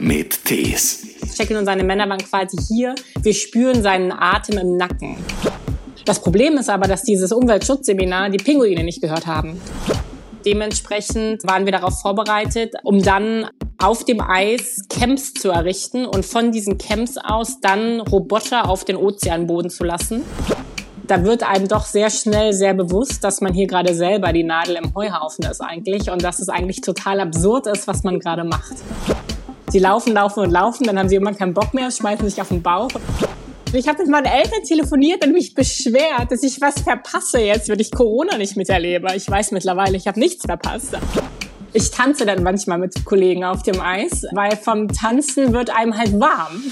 mit Tees. Jackie und seine Männer waren quasi hier. Wir spüren seinen Atem im Nacken. Das Problem ist aber, dass dieses Umweltschutzseminar die Pinguine nicht gehört haben. Dementsprechend waren wir darauf vorbereitet, um dann auf dem Eis Camps zu errichten und von diesen Camps aus dann Roboter auf den Ozeanboden zu lassen. Da wird einem doch sehr schnell sehr bewusst, dass man hier gerade selber die Nadel im Heuhaufen ist eigentlich und dass es eigentlich total absurd ist, was man gerade macht. Sie laufen, laufen und laufen, dann haben sie irgendwann keinen Bock mehr, schmeißen sich auf den Bauch. Ich habe mit meinen Eltern telefoniert und mich beschwert, dass ich was verpasse jetzt, wenn ich Corona nicht miterlebe. Ich weiß mittlerweile, ich habe nichts verpasst. Ich tanze dann manchmal mit Kollegen auf dem Eis, weil vom Tanzen wird einem halt warm.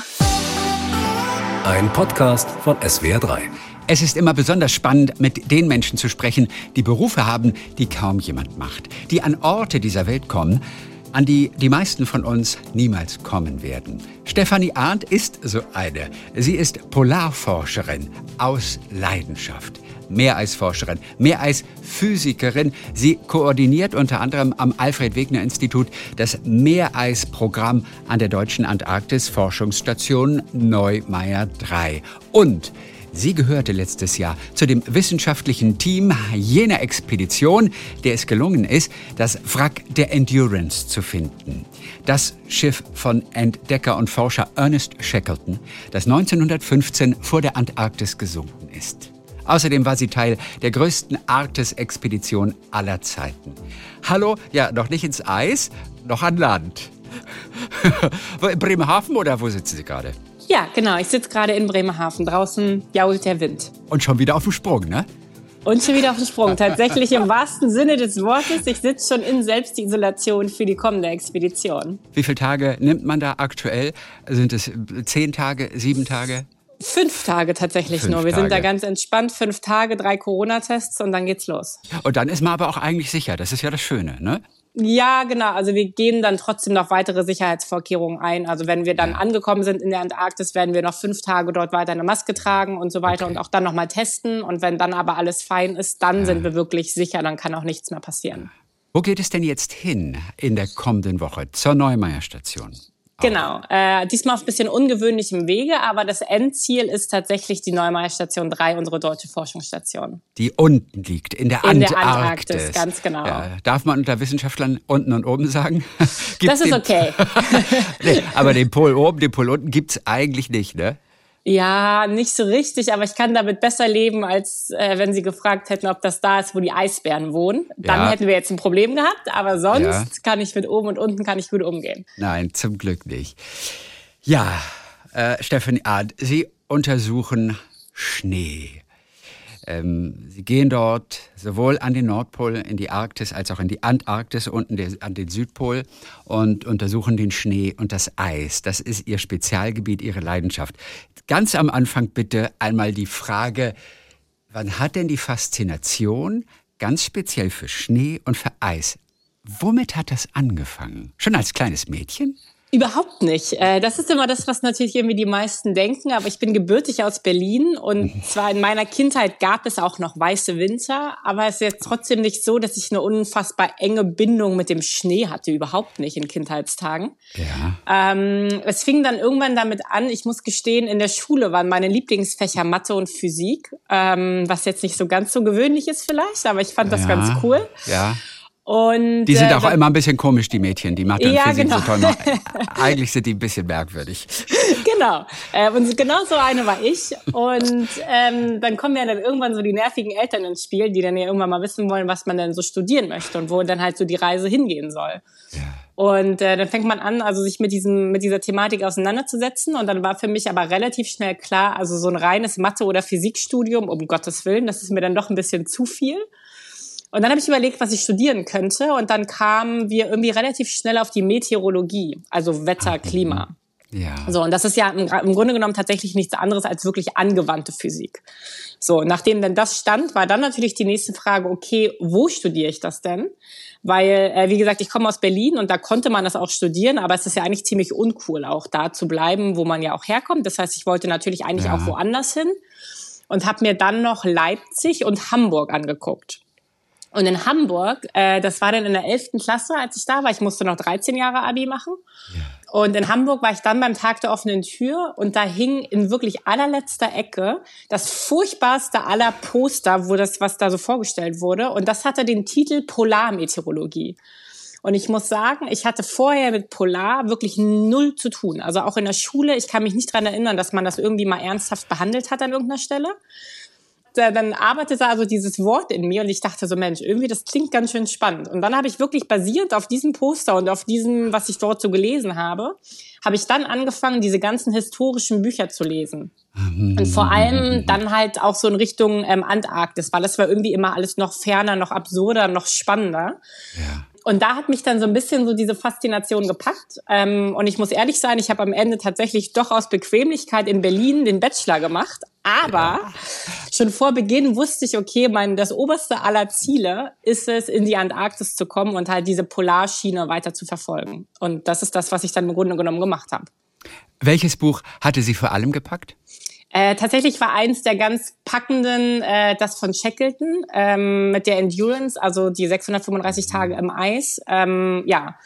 Ein Podcast von SWR3. Es ist immer besonders spannend, mit den Menschen zu sprechen, die Berufe haben, die kaum jemand macht, die an Orte dieser Welt kommen, an die die meisten von uns niemals kommen werden. Stefanie Arndt ist so eine. Sie ist Polarforscherin aus Leidenschaft. Mehr als Forscherin, mehr als Physikerin. Sie koordiniert unter anderem am Alfred Wegener Institut das Meereisprogramm an der Deutschen Antarktis-Forschungsstation Neumeier 3. Und Sie gehörte letztes Jahr zu dem wissenschaftlichen Team jener Expedition, der es gelungen ist, das Wrack der Endurance zu finden. Das Schiff von Entdecker und Forscher Ernest Shackleton, das 1915 vor der Antarktis gesunken ist. Außerdem war sie Teil der größten Arktis-Expedition aller Zeiten. Hallo, ja, noch nicht ins Eis, noch an Land. Bremerhaven oder wo sitzen Sie gerade? Ja, genau. Ich sitze gerade in Bremerhaven. Draußen jault der Wind. Und schon wieder auf dem Sprung, ne? Und schon wieder auf dem Sprung. Tatsächlich im wahrsten Sinne des Wortes. Ich sitze schon in Selbstisolation für die kommende Expedition. Wie viele Tage nimmt man da aktuell? Sind es zehn Tage, sieben Tage? Fünf Tage tatsächlich Fünf nur. Wir Tage. sind da ganz entspannt. Fünf Tage, drei Corona-Tests und dann geht's los. Und dann ist man aber auch eigentlich sicher. Das ist ja das Schöne, ne? Ja, genau. Also wir gehen dann trotzdem noch weitere Sicherheitsvorkehrungen ein. Also wenn wir dann angekommen sind in der Antarktis, werden wir noch fünf Tage dort weiter eine Maske tragen und so weiter Okay. und auch dann nochmal testen. Und wenn dann aber alles fein ist, dann sind wir wirklich sicher, dann kann auch nichts mehr passieren. Wo geht es denn jetzt hin in der kommenden Woche zur Neumeier Station? Genau. Äh, diesmal auf ein bisschen ungewöhnlichem Wege, aber das Endziel ist tatsächlich die Neumeier Station 3, unsere deutsche Forschungsstation. Die unten liegt, in der In der Antarktis. Antarktis, ganz genau. Ja, darf man unter Wissenschaftlern unten und oben sagen? Gibt's Das ist okay. nee, aber den Pol oben, den Pol unten gibt's eigentlich nicht, ne? Ja, nicht so richtig, aber ich kann damit besser leben, als äh, wenn Sie gefragt hätten, ob das da ist, wo die Eisbären wohnen. Dann Ja. hätten wir jetzt ein Problem gehabt, aber sonst Ja. kann ich mit oben und unten kann ich gut umgehen. Nein, zum Glück nicht. Ja, äh, Stephanie Art, Sie untersuchen Schnee. Ähm, Sie gehen dort sowohl an den Nordpol, in die Arktis, als auch in die Antarktis, unten der, an den Südpol und untersuchen den Schnee und das Eis. Das ist Ihr Spezialgebiet, Ihre Leidenschaft. Ganz am Anfang bitte einmal die Frage, wann hat denn die Faszination ganz speziell für Schnee und für Eis, womit hat das angefangen? Schon als kleines Mädchen? Überhaupt nicht. Äh, Das ist immer das, was natürlich irgendwie die meisten denken. Aber ich bin gebürtig aus Berlin und zwar in meiner Kindheit gab es auch noch weiße Winter, aber es ist jetzt trotzdem nicht so, dass ich eine unfassbar enge Bindung mit dem Schnee hatte. Überhaupt nicht in Kindheitstagen. Ja. Ähm, es fing dann irgendwann damit an, ich muss gestehen, in der Schule waren meine Lieblingsfächer Mathe und Physik, ähm, was jetzt nicht so ganz so gewöhnlich ist vielleicht, aber ich fand das ja. ganz cool. Ja. Und Die sind äh, auch dann- immer ein bisschen komisch, die Mädchen, die Mathe und Ja, Physik genau. so toll. Eigentlich sind die ein bisschen merkwürdig. Genau. Äh, und genau so eine war ich. Und ähm, dann kommen ja dann irgendwann so die nervigen Eltern ins Spiel, die dann ja irgendwann mal wissen wollen, was man denn so studieren möchte und wo dann halt so die Reise hingehen soll. Und äh, dann fängt man an, also sich mit diesem mit dieser Thematik auseinanderzusetzen. Und dann war für mich aber relativ schnell klar, also so ein reines Mathe- oder Physikstudium, um Gottes Willen, das ist mir dann doch ein bisschen zu viel. Und dann habe ich überlegt, was ich studieren könnte. Und dann kamen wir irgendwie relativ schnell auf die Meteorologie, also Wetter, Klima. Ja. So, und das ist ja im, im Grunde genommen tatsächlich nichts anderes als wirklich angewandte Physik. So, nachdem dann das stand, war dann natürlich die nächste Frage, okay, wo studiere ich das denn? Weil, äh, wie gesagt, ich komme aus Berlin und da konnte man das auch studieren, aber es ist ja eigentlich ziemlich uncool, auch da zu bleiben, wo man ja auch herkommt. Das heißt, ich wollte natürlich eigentlich Ja. auch woanders hin und habe mir dann noch Leipzig und Hamburg angeguckt. Und in Hamburg, äh, das war dann in der 11. Klasse, als ich da war. Ich musste noch 13 Jahre Abi machen. Ja. Und in Hamburg war ich dann beim Tag der offenen Tür und da hing in wirklich allerletzter Ecke das furchtbarste aller Poster, wo das, was da so vorgestellt wurde. Und das hatte den Titel Polarmeteorologie. Und ich muss sagen, ich hatte vorher mit Polar wirklich null zu tun. Also auch in der Schule, ich kann mich nicht dran erinnern, dass man das irgendwie mal ernsthaft behandelt hat an irgendeiner Stelle dann arbeitete also dieses Wort in mir und ich dachte so, Mensch, irgendwie das klingt ganz schön spannend. Und dann habe ich wirklich basierend auf diesem Poster und auf diesem, was ich dort so gelesen habe, habe ich dann angefangen, diese ganzen historischen Bücher zu lesen. Und vor allem dann halt auch so in Richtung ähm, Antarktis, weil das war irgendwie immer alles noch ferner, noch absurder, noch spannender. Ja. Und da hat mich dann so ein bisschen so diese Faszination gepackt. Ähm, und ich muss ehrlich sein, ich habe am Ende tatsächlich doch aus Bequemlichkeit in Berlin den Bachelor gemacht. Aber ja. schon vor Beginn wusste ich, okay, mein, das oberste aller Ziele ist es, in die Antarktis zu kommen und halt diese Polarschiene weiter zu verfolgen. Und das ist das, was ich dann im Grunde genommen gemacht habe. Welches Buch hatte Sie vor allem gepackt? Äh, tatsächlich war eins der ganz packenden äh, das von Shackleton ähm, mit der Endurance, also die 635 Tage im Eis. Ähm, ja,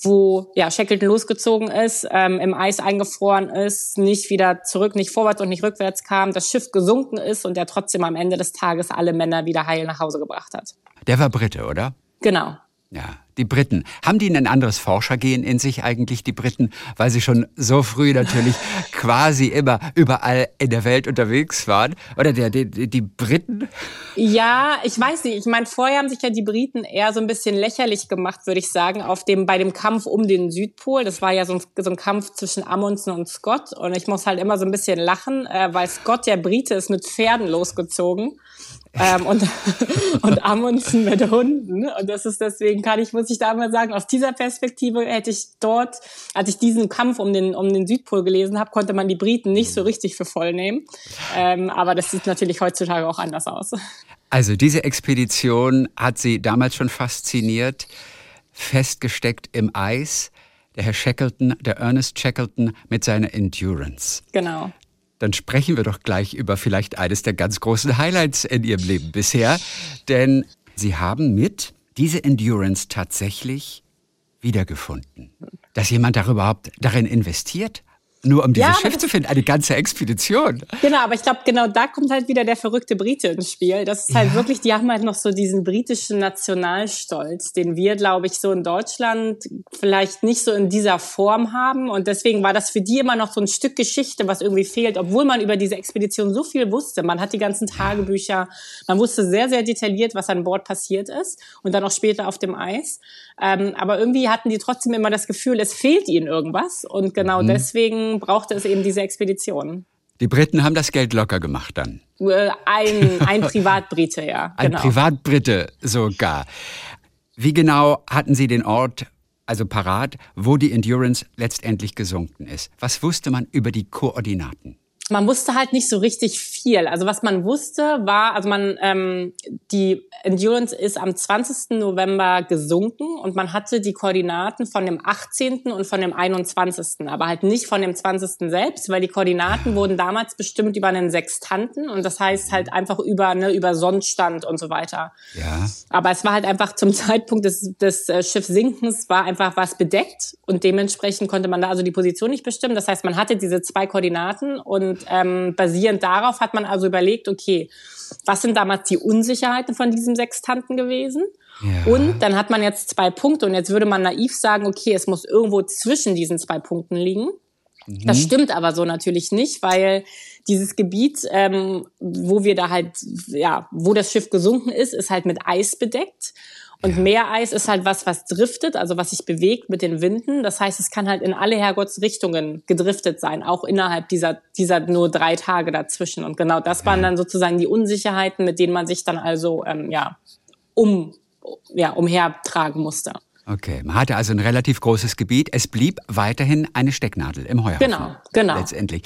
wo ja Shackleton losgezogen ist, ähm, im Eis eingefroren ist, nicht wieder zurück, nicht vorwärts und nicht rückwärts kam, das Schiff gesunken ist und der trotzdem am Ende des Tages alle Männer wieder heil nach Hause gebracht hat. Der war Brite, oder? Genau. Ja, die Briten. Haben die ein anderes Forschergehen in sich eigentlich, die Briten, weil sie schon so früh natürlich quasi immer überall in der Welt unterwegs waren? Oder der, die, die Briten? Ja, ich weiß nicht. Ich meine, vorher haben sich ja die Briten eher so ein bisschen lächerlich gemacht, würde ich sagen, auf dem, bei dem Kampf um den Südpol. Das war ja so ein, so ein Kampf zwischen Amundsen und Scott. Und ich muss halt immer so ein bisschen lachen, äh, weil Scott, der Brite, ist mit Pferden losgezogen ähm, und, und Amundsen mit Hunden. Und das ist deswegen kann ich, muss ich da mal sagen, aus dieser Perspektive hätte ich dort, als ich diesen Kampf um den, um den Südpol gelesen habe, konnte man die Briten nicht so richtig für voll nehmen. Ähm, aber das sieht natürlich heutzutage auch anders aus. Also diese Expedition hat Sie damals schon fasziniert, festgesteckt im Eis. Der Herr Shackleton, der Ernest Shackleton mit seiner Endurance. Genau dann sprechen wir doch gleich über vielleicht eines der ganz großen Highlights in Ihrem Leben bisher. Denn Sie haben mit diese Endurance tatsächlich wiedergefunden. Dass jemand darüber überhaupt darin investiert nur um dieses ja, Schiff zu finden, eine ganze Expedition. Genau, aber ich glaube, genau da kommt halt wieder der verrückte Brite ins Spiel. Das ist halt ja. wirklich, die haben halt noch so diesen britischen Nationalstolz, den wir, glaube ich, so in Deutschland vielleicht nicht so in dieser Form haben. Und deswegen war das für die immer noch so ein Stück Geschichte, was irgendwie fehlt, obwohl man über diese Expedition so viel wusste. Man hat die ganzen Tagebücher, man wusste sehr, sehr detailliert, was an Bord passiert ist und dann auch später auf dem Eis. Ähm, aber irgendwie hatten die trotzdem immer das Gefühl, es fehlt ihnen irgendwas. Und genau mhm. deswegen brauchte es eben diese Expedition. Die Briten haben das Geld locker gemacht dann. Ein, ein Privatbrite, ja. Ein genau. Privatbrite sogar. Wie genau hatten Sie den Ort also parat, wo die Endurance letztendlich gesunken ist? Was wusste man über die Koordinaten? Man wusste halt nicht so richtig viel. Also was man wusste war, also man ähm, die Endurance ist am 20. November gesunken und man hatte die Koordinaten von dem 18. und von dem 21. aber halt nicht von dem 20. selbst, weil die Koordinaten wurden damals bestimmt über einen Sextanten und das heißt halt einfach über ne über Sonnenstand und so weiter. Ja. Aber es war halt einfach zum Zeitpunkt des, des äh, Schiffsinkens war einfach was bedeckt und dementsprechend konnte man da also die Position nicht bestimmen. Das heißt, man hatte diese zwei Koordinaten und und ähm, basierend darauf hat man also überlegt, okay, was sind damals die Unsicherheiten von diesem Sextanten gewesen? Ja. Und dann hat man jetzt zwei Punkte und jetzt würde man naiv sagen, okay, es muss irgendwo zwischen diesen zwei Punkten liegen. Mhm. Das stimmt aber so natürlich nicht, weil dieses Gebiet, ähm, wo wir da halt, ja, wo das Schiff gesunken ist, ist halt mit Eis bedeckt. Und ja. Meereis ist halt was, was driftet, also was sich bewegt mit den Winden. Das heißt, es kann halt in alle Herrgottsrichtungen gedriftet sein, auch innerhalb dieser, dieser nur drei Tage dazwischen. Und genau das waren dann sozusagen die Unsicherheiten, mit denen man sich dann also, ähm, ja, um, ja, umhertragen musste. Okay, man hatte also ein relativ großes Gebiet. Es blieb weiterhin eine Stecknadel im Heuhaufen. Genau, genau. Letztendlich.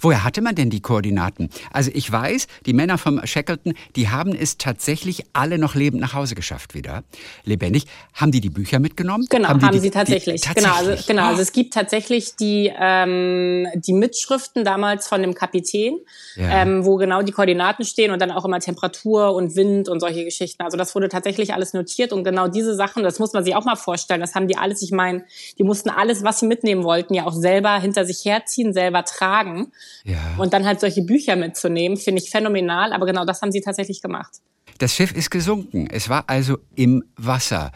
Woher hatte man denn die Koordinaten? Also ich weiß, die Männer vom Shackleton, die haben es tatsächlich alle noch lebend nach Hause geschafft wieder, lebendig. Haben die die Bücher mitgenommen? Genau, haben, haben die, sie tatsächlich. Die, tatsächlich. Genau, also, genau. Also es gibt tatsächlich die ähm, die Mitschriften damals von dem Kapitän, ja. ähm, wo genau die Koordinaten stehen und dann auch immer Temperatur und Wind und solche Geschichten. Also das wurde tatsächlich alles notiert und genau diese Sachen, das muss man sich auch mal mal vorstellen. Das haben die alles, ich meine, die mussten alles, was sie mitnehmen wollten, ja auch selber hinter sich herziehen, selber tragen. Ja. Und dann halt solche Bücher mitzunehmen, finde ich phänomenal. Aber genau das haben sie tatsächlich gemacht. Das Schiff ist gesunken. Es war also im Wasser.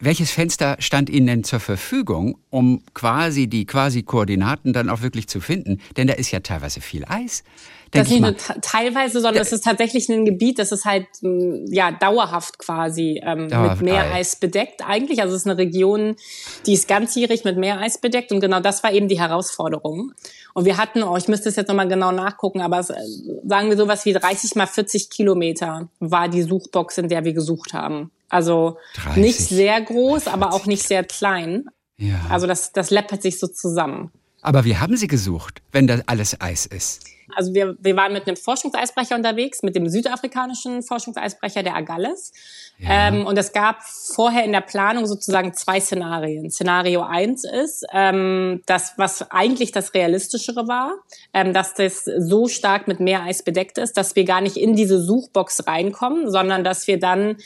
Welches Fenster stand Ihnen denn zur Verfügung, um quasi die quasi Koordinaten dann auch wirklich zu finden? Denn da ist ja teilweise viel Eis. Das ist nicht nur teilweise, sondern es ist tatsächlich ein Gebiet, das ist halt ja dauerhaft quasi ähm, dauerhaft mit Meereis bedeckt eigentlich. Also es ist eine Region, die ist ganzjährig mit Meereis bedeckt und genau das war eben die Herausforderung. Und wir hatten, oh, ich müsste es jetzt nochmal genau nachgucken, aber es, sagen wir sowas wie 30 mal 40 Kilometer war die Suchbox, in der wir gesucht haben. Also 30. nicht sehr groß, aber auch nicht sehr klein. Ja. Also das, das läppert sich so zusammen. Aber wie haben Sie gesucht, wenn das alles Eis ist? Also wir, wir waren mit einem Forschungseisbrecher unterwegs, mit dem südafrikanischen Forschungseisbrecher, der Agales. Ja. Ähm, und es gab vorher in der Planung sozusagen zwei Szenarien. Szenario eins ist, ähm, das, was eigentlich das Realistischere war, ähm, dass das so stark mit Meereis bedeckt ist, dass wir gar nicht in diese Suchbox reinkommen, sondern dass wir dann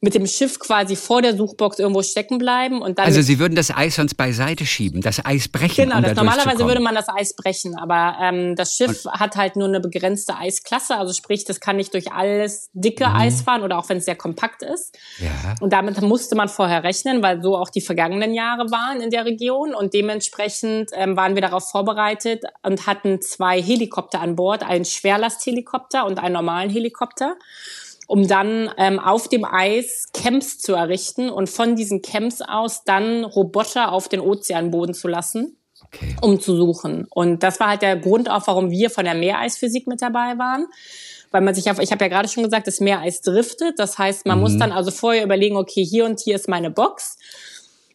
mit dem Schiff quasi vor der Suchbox irgendwo stecken bleiben und dann. Also Sie würden das Eis sonst beiseite schieben, das Eis brechen. Genau, um das, normalerweise würde man das Eis brechen, aber ähm, das Schiff und hat halt nur eine begrenzte Eisklasse, also sprich, das kann nicht durch alles dicke mhm. Eis fahren oder auch wenn es sehr kompakt ist. Ja. Und damit musste man vorher rechnen, weil so auch die vergangenen Jahre waren in der Region und dementsprechend ähm, waren wir darauf vorbereitet und hatten zwei Helikopter an Bord, einen Schwerlasthelikopter und einen normalen Helikopter um dann ähm, auf dem Eis Camps zu errichten und von diesen Camps aus dann Roboter auf den Ozeanboden zu lassen. Okay. um zu suchen. Und das war halt der Grund auch, warum wir von der Meereisphysik mit dabei waren. Weil man sich auf, ich habe ja gerade schon gesagt, das Meereis driftet. Das heißt, man mhm. muss dann also vorher überlegen, okay, hier und hier ist meine Box.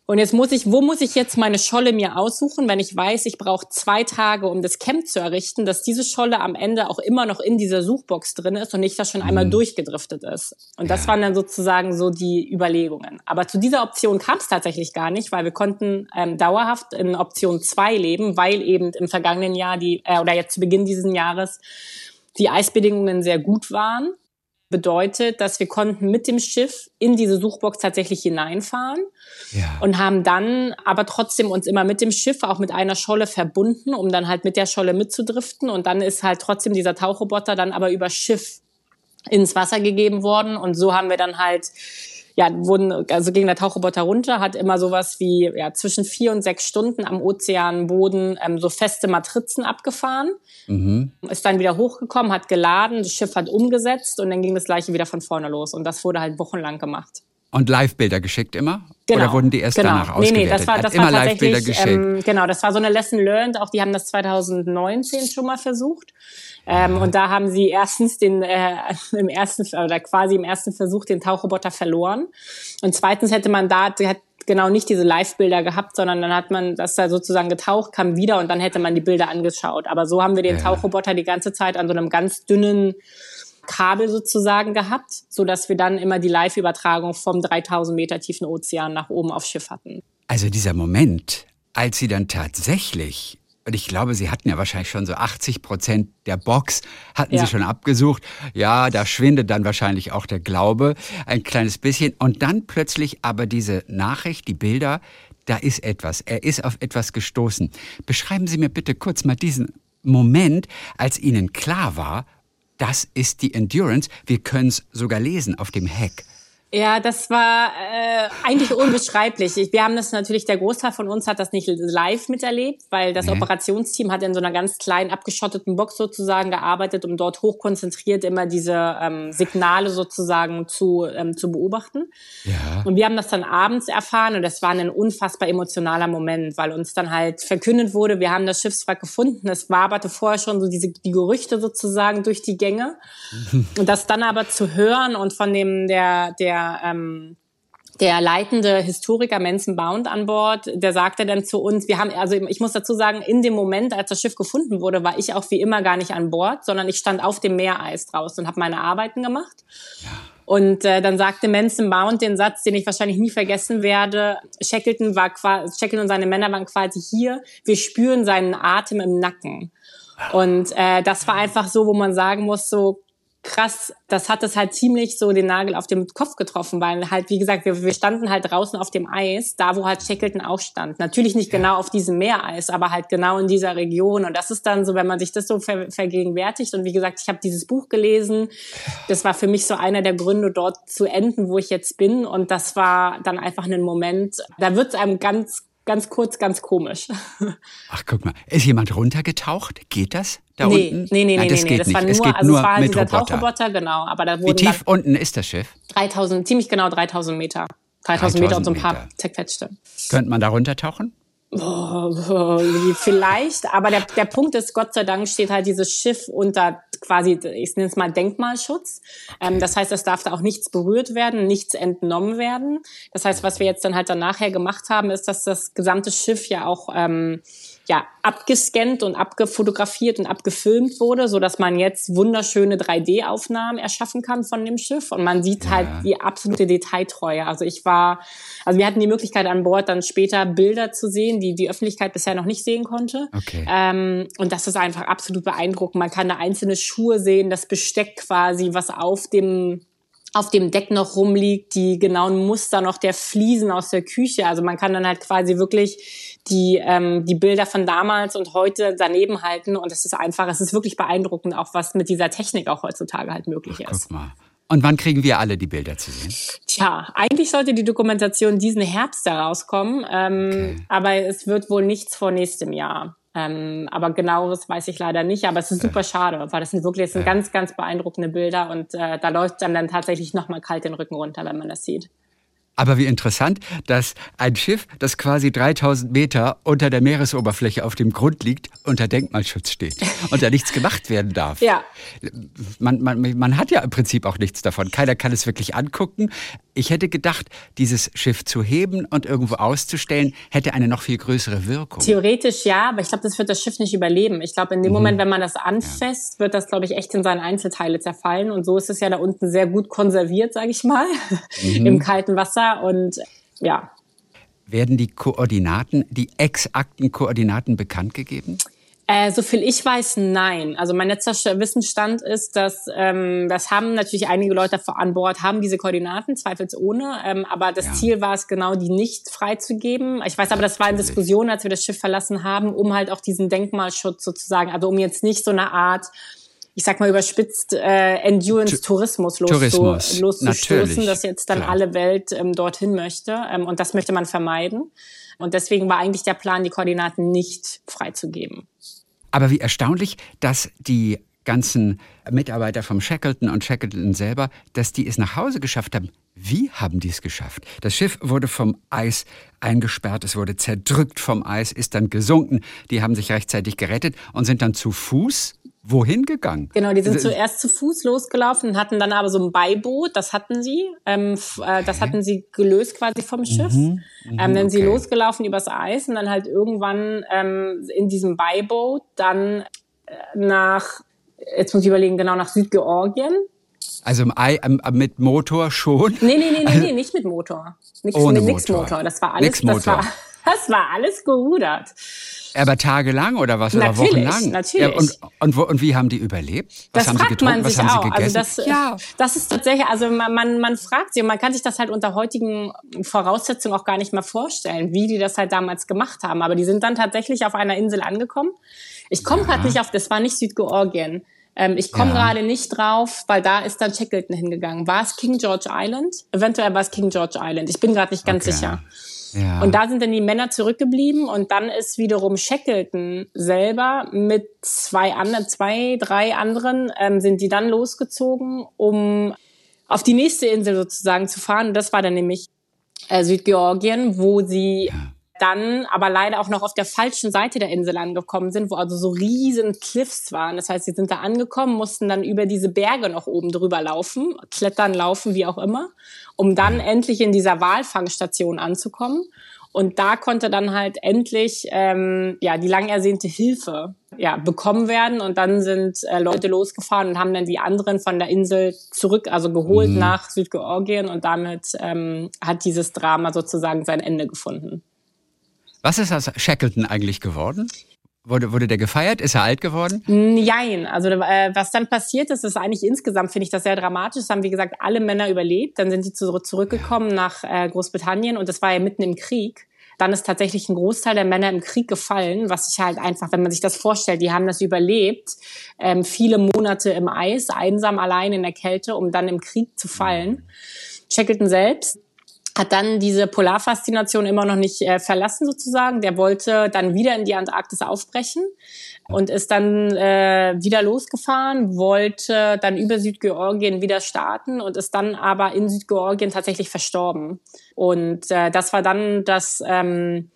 Und jetzt muss ich, wo muss ich jetzt meine Scholle mir aussuchen, wenn ich weiß, ich brauche zwei Tage, um das Camp zu errichten, dass diese Scholle am Ende auch immer noch in dieser Suchbox drin ist und nicht da schon einmal mhm. durchgedriftet ist. Und ja. das waren dann sozusagen so die Überlegungen. Aber zu dieser Option kam es tatsächlich gar nicht, weil wir konnten ähm, dauerhaft in Option zwei leben, weil eben im vergangenen Jahr die, äh, oder jetzt zu Beginn dieses Jahres die Eisbedingungen sehr gut waren bedeutet, dass wir konnten mit dem Schiff in diese Suchbox tatsächlich hineinfahren ja. und haben dann aber trotzdem uns immer mit dem Schiff auch mit einer Scholle verbunden, um dann halt mit der Scholle mitzudriften und dann ist halt trotzdem dieser Tauchroboter dann aber über Schiff ins Wasser gegeben worden und so haben wir dann halt ja, wurden, also ging der Tauchroboter runter, hat immer sowas wie ja, zwischen vier und sechs Stunden am Ozeanboden ähm, so feste Matrizen abgefahren. Mhm. Ist dann wieder hochgekommen, hat geladen, das Schiff hat umgesetzt und dann ging das gleiche wieder von vorne los. Und das wurde halt wochenlang gemacht. Und Live-Bilder geschickt immer? Genau. Oder wurden die erst genau. danach ausgewertet? Nee, nee, das war, das war tatsächlich, ähm, genau, das war so eine Lesson learned. Auch die haben das 2019 schon mal versucht. Ähm, und da haben sie erstens den äh, im ersten oder quasi im ersten Versuch den Tauchroboter verloren. Und zweitens hätte man da hat genau nicht diese Live-Bilder gehabt, sondern dann hat man das da sozusagen getaucht, kam wieder und dann hätte man die Bilder angeschaut. Aber so haben wir den ja. Tauchroboter die ganze Zeit an so einem ganz dünnen Kabel sozusagen gehabt, so dass wir dann immer die Live-Übertragung vom 3000 Meter tiefen Ozean nach oben aufs Schiff hatten. Also dieser Moment, als Sie dann tatsächlich und ich glaube, Sie hatten ja wahrscheinlich schon so 80 Prozent der Box, hatten ja. Sie schon abgesucht. Ja, da schwindet dann wahrscheinlich auch der Glaube ein kleines bisschen. Und dann plötzlich aber diese Nachricht, die Bilder, da ist etwas. Er ist auf etwas gestoßen. Beschreiben Sie mir bitte kurz mal diesen Moment, als Ihnen klar war, das ist die Endurance. Wir können es sogar lesen auf dem Heck. Ja, das war äh, eigentlich unbeschreiblich. Ich, wir haben das natürlich, der Großteil von uns hat das nicht live miterlebt, weil das mhm. Operationsteam hat in so einer ganz kleinen, abgeschotteten Box sozusagen gearbeitet, um dort hochkonzentriert immer diese ähm, Signale sozusagen zu, ähm, zu beobachten. Ja. Und wir haben das dann abends erfahren und das war ein unfassbar emotionaler Moment, weil uns dann halt verkündet wurde, wir haben das Schiffswrack gefunden. Es waberte vorher schon so diese die Gerüchte sozusagen durch die Gänge. und das dann aber zu hören und von dem der der ähm, der leitende Historiker Manson Bound an Bord, der sagte dann zu uns, wir haben, also ich muss dazu sagen, in dem Moment, als das Schiff gefunden wurde, war ich auch wie immer gar nicht an Bord, sondern ich stand auf dem Meereis draußen und habe meine Arbeiten gemacht. Ja. Und äh, dann sagte Manson Mount den Satz, den ich wahrscheinlich nie vergessen werde. Shackleton war quasi, Shackleton und seine Männer waren quasi hier. Wir spüren seinen Atem im Nacken. Und äh, das war einfach so, wo man sagen muss, so krass, das hat es halt ziemlich so den Nagel auf den Kopf getroffen, weil halt, wie gesagt, wir, wir standen halt draußen auf dem Eis, da wo halt Shackleton auch stand. Natürlich nicht genau auf diesem Meereis, aber halt genau in dieser Region. Und das ist dann so, wenn man sich das so ver vergegenwärtigt. Und wie gesagt, ich habe dieses Buch gelesen. Das war für mich so einer der Gründe, dort zu enden, wo ich jetzt bin. Und das war dann einfach ein Moment, da wird es einem ganz ganz kurz, ganz komisch. Ach, guck mal. Ist jemand runtergetaucht? Geht das? Da nee, unten? Nee, nee, Nein, das nee, nee. Das nicht. war nur, es geht also nur es war halt dieser Roboter. Tauchroboter, genau. Aber da Wie tief unten ist das Schiff? 3000, ziemlich genau 3000 Meter. 3000 Meter und so ein paar zerquetschte. Könnte man da runtertauchen? Oh, vielleicht, aber der, der Punkt ist, Gott sei Dank steht halt dieses Schiff unter quasi, ich nenne es mal Denkmalschutz. Ähm, das heißt, es darf da auch nichts berührt werden, nichts entnommen werden. Das heißt, was wir jetzt dann halt dann nachher gemacht haben, ist, dass das gesamte Schiff ja auch ähm, ja, abgescannt und abgefotografiert und abgefilmt wurde, so dass man jetzt wunderschöne 3D-Aufnahmen erschaffen kann von dem Schiff und man sieht halt ja. halt die absolute Detailtreue. Also ich war, also wir hatten die Möglichkeit an Bord dann später Bilder zu sehen, die die Öffentlichkeit bisher noch nicht sehen konnte. Okay. Ähm, und das ist einfach absolut beeindruckend. Man kann da einzelne Schuhe sehen, das Besteck quasi, was auf dem auf dem Deck noch rumliegt, die genauen Muster noch der Fliesen aus der Küche. Also man kann dann halt quasi wirklich die, ähm, die Bilder von damals und heute daneben halten. Und es ist einfach, es ist wirklich beeindruckend, auch was mit dieser Technik auch heutzutage halt möglich Ach, ist. Guck mal. Und wann kriegen wir alle die Bilder zu sehen? Tja, eigentlich sollte die Dokumentation diesen Herbst herauskommen, ähm, okay. aber es wird wohl nichts vor nächstem Jahr. Ähm, aber genau das weiß ich leider nicht. Aber es ist super schade, weil das sind wirklich das sind ja. ganz, ganz beeindruckende Bilder und äh, da läuft dann dann tatsächlich nochmal kalt den Rücken runter, wenn man das sieht. Aber wie interessant, dass ein Schiff, das quasi 3000 Meter unter der Meeresoberfläche auf dem Grund liegt, unter Denkmalschutz steht und da nichts gemacht werden darf. Ja. Man, man, man hat ja im Prinzip auch nichts davon. Keiner kann es wirklich angucken. Ich hätte gedacht, dieses Schiff zu heben und irgendwo auszustellen, hätte eine noch viel größere Wirkung. Theoretisch ja, aber ich glaube, das wird das Schiff nicht überleben. Ich glaube, in dem mhm. Moment, wenn man das anfasst, wird das, glaube ich, echt in seine Einzelteile zerfallen. Und so ist es ja da unten sehr gut konserviert, sage ich mal, mhm. im kalten Wasser. Und ja. Werden die Koordinaten, die exakten Koordinaten bekannt gegeben? Äh, so viel ich weiß, nein. Also mein letzter Wissensstand ist, dass ähm, das haben natürlich einige Leute an Bord, haben diese Koordinaten, zweifelsohne. Ähm, aber das ja. Ziel war es genau, die nicht freizugeben. Ich weiß aber, das war in Diskussion, als wir das Schiff verlassen haben, um halt auch diesen Denkmalschutz sozusagen, also um jetzt nicht so eine Art ich sag mal überspitzt, äh, Endurance-Tourismus Tourismus, loszustoßen, dass jetzt dann Klar. alle Welt ähm, dorthin möchte. Ähm, und das möchte man vermeiden. Und deswegen war eigentlich der Plan, die Koordinaten nicht freizugeben. Aber wie erstaunlich, dass die ganzen Mitarbeiter vom Shackleton und Shackleton selber, dass die es nach Hause geschafft haben. Wie haben die es geschafft? Das Schiff wurde vom Eis eingesperrt, es wurde zerdrückt vom Eis, ist dann gesunken. Die haben sich rechtzeitig gerettet und sind dann zu Fuß wohin gegangen? Genau, die sind zuerst zu Fuß losgelaufen, hatten dann aber so ein Beiboot, das hatten sie, ähm, äh, das hatten sie gelöst quasi vom Schiff. Mhm, mhm ähm, dann okay. sie losgelaufen übers Eis und dann halt irgendwann ähm, in diesem Beiboot dann äh, nach, jetzt muss ich überlegen, genau nach Südgeorgien. Also im Ei, ähm, mit Motor schon? Nee, nee, nee, nee, nee nicht mit Motor. Nix, Ohne mit, Motor. Motor. Das war alles, nix Motor. Das war, das war alles gerudert. Aber tagelang oder was? Natürlich, oder wochenlang? Natürlich. Ja, und, und, und, wie haben die überlebt? Was das haben fragt sie getrunken? man sich was haben auch. sie gegessen? Also das, ja. das ist tatsächlich, also man, man, man fragt sich und man kann sich das halt unter heutigen Voraussetzungen auch gar nicht mehr vorstellen, wie die das halt damals gemacht haben. Aber die sind dann tatsächlich auf einer Insel angekommen. Ich komme ja. gerade nicht auf, das war nicht Südgeorgien. Ähm, ich komme ja. gerade nicht drauf, weil da ist dann Shackleton hingegangen. War es King George Island? Eventuell war es King George Island. Ich bin gerade nicht ganz okay. sicher. Ja. Und da sind dann die Männer zurückgeblieben und dann ist wiederum Shackleton selber mit zwei anderen, zwei, drei anderen ähm, sind die dann losgezogen, um auf die nächste Insel sozusagen zu fahren. Und das war dann nämlich äh, Südgeorgien, wo sie ja dann aber leider auch noch auf der falschen Seite der Insel angekommen sind, wo also so riesen Cliffs waren. Das heißt, sie sind da angekommen, mussten dann über diese Berge noch oben drüber laufen, klettern, laufen, wie auch immer, um dann endlich in dieser Walfangstation anzukommen. Und da konnte dann halt endlich ähm, ja die lang ersehnte Hilfe ja bekommen werden. Und dann sind äh, Leute losgefahren und haben dann die anderen von der Insel zurück, also geholt mhm. nach Südgeorgien. Und damit ähm, hat dieses Drama sozusagen sein Ende gefunden. Was ist aus Shackleton eigentlich geworden? Wurde, wurde der gefeiert? Ist er alt geworden? Nein. Also äh, was dann passiert ist, ist eigentlich insgesamt, finde ich das sehr dramatisch. Das haben, wie gesagt, alle Männer überlebt. Dann sind sie zu, zurückgekommen ja. nach äh, Großbritannien und das war ja mitten im Krieg. Dann ist tatsächlich ein Großteil der Männer im Krieg gefallen, was sich halt einfach, wenn man sich das vorstellt, die haben das überlebt, ähm, viele Monate im Eis, einsam allein in der Kälte, um dann im Krieg zu fallen. Shackleton selbst hat dann diese Polarfaszination immer noch nicht äh, verlassen sozusagen. Der wollte dann wieder in die Antarktis aufbrechen und ist dann äh, wieder losgefahren, wollte dann über Südgeorgien wieder starten und ist dann aber in Südgeorgien tatsächlich verstorben. Und äh, das war dann das, ähm,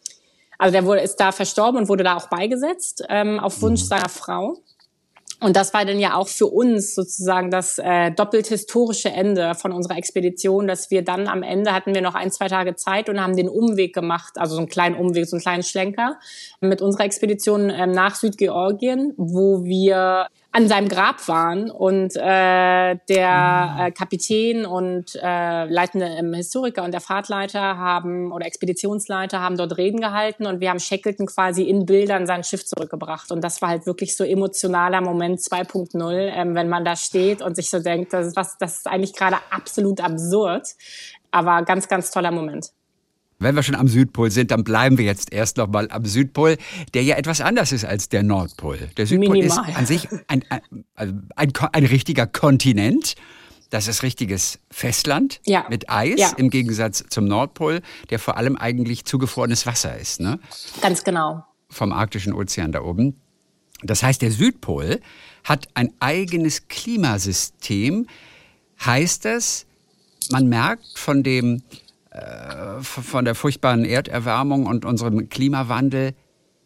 also der wurde, ist da verstorben und wurde da auch beigesetzt ähm, auf Wunsch mhm. seiner Frau. Und das war dann ja auch für uns sozusagen das äh, doppelt historische Ende von unserer Expedition, dass wir dann am Ende hatten wir noch ein, zwei Tage Zeit und haben den Umweg gemacht, also so einen kleinen Umweg, so einen kleinen Schlenker mit unserer Expedition ähm, nach Südgeorgien, wo wir an seinem Grab waren und äh, der äh, Kapitän und äh, leitende ähm, Historiker und der Fahrtleiter haben oder Expeditionsleiter haben dort Reden gehalten und wir haben Shackleton quasi in Bildern sein Schiff zurückgebracht und das war halt wirklich so emotionaler Moment 2.0, ähm, wenn man da steht und sich so denkt, das ist, was, das ist eigentlich gerade absolut absurd, aber ganz, ganz toller Moment. Wenn wir schon am Südpol sind, dann bleiben wir jetzt erst noch mal am Südpol, der ja etwas anders ist als der Nordpol. Der Südpol Minimal. ist an sich ein, ein, ein, ein, richtiger Kontinent. Das ist richtiges Festland ja. mit Eis ja. im Gegensatz zum Nordpol, der vor allem eigentlich zugefrorenes Wasser ist. Ne? Ganz genau. Vom arktischen Ozean da oben. Das heißt, der Südpol hat ein eigenes Klimasystem. Heißt das, man merkt von dem von der furchtbaren Erderwärmung und unserem Klimawandel,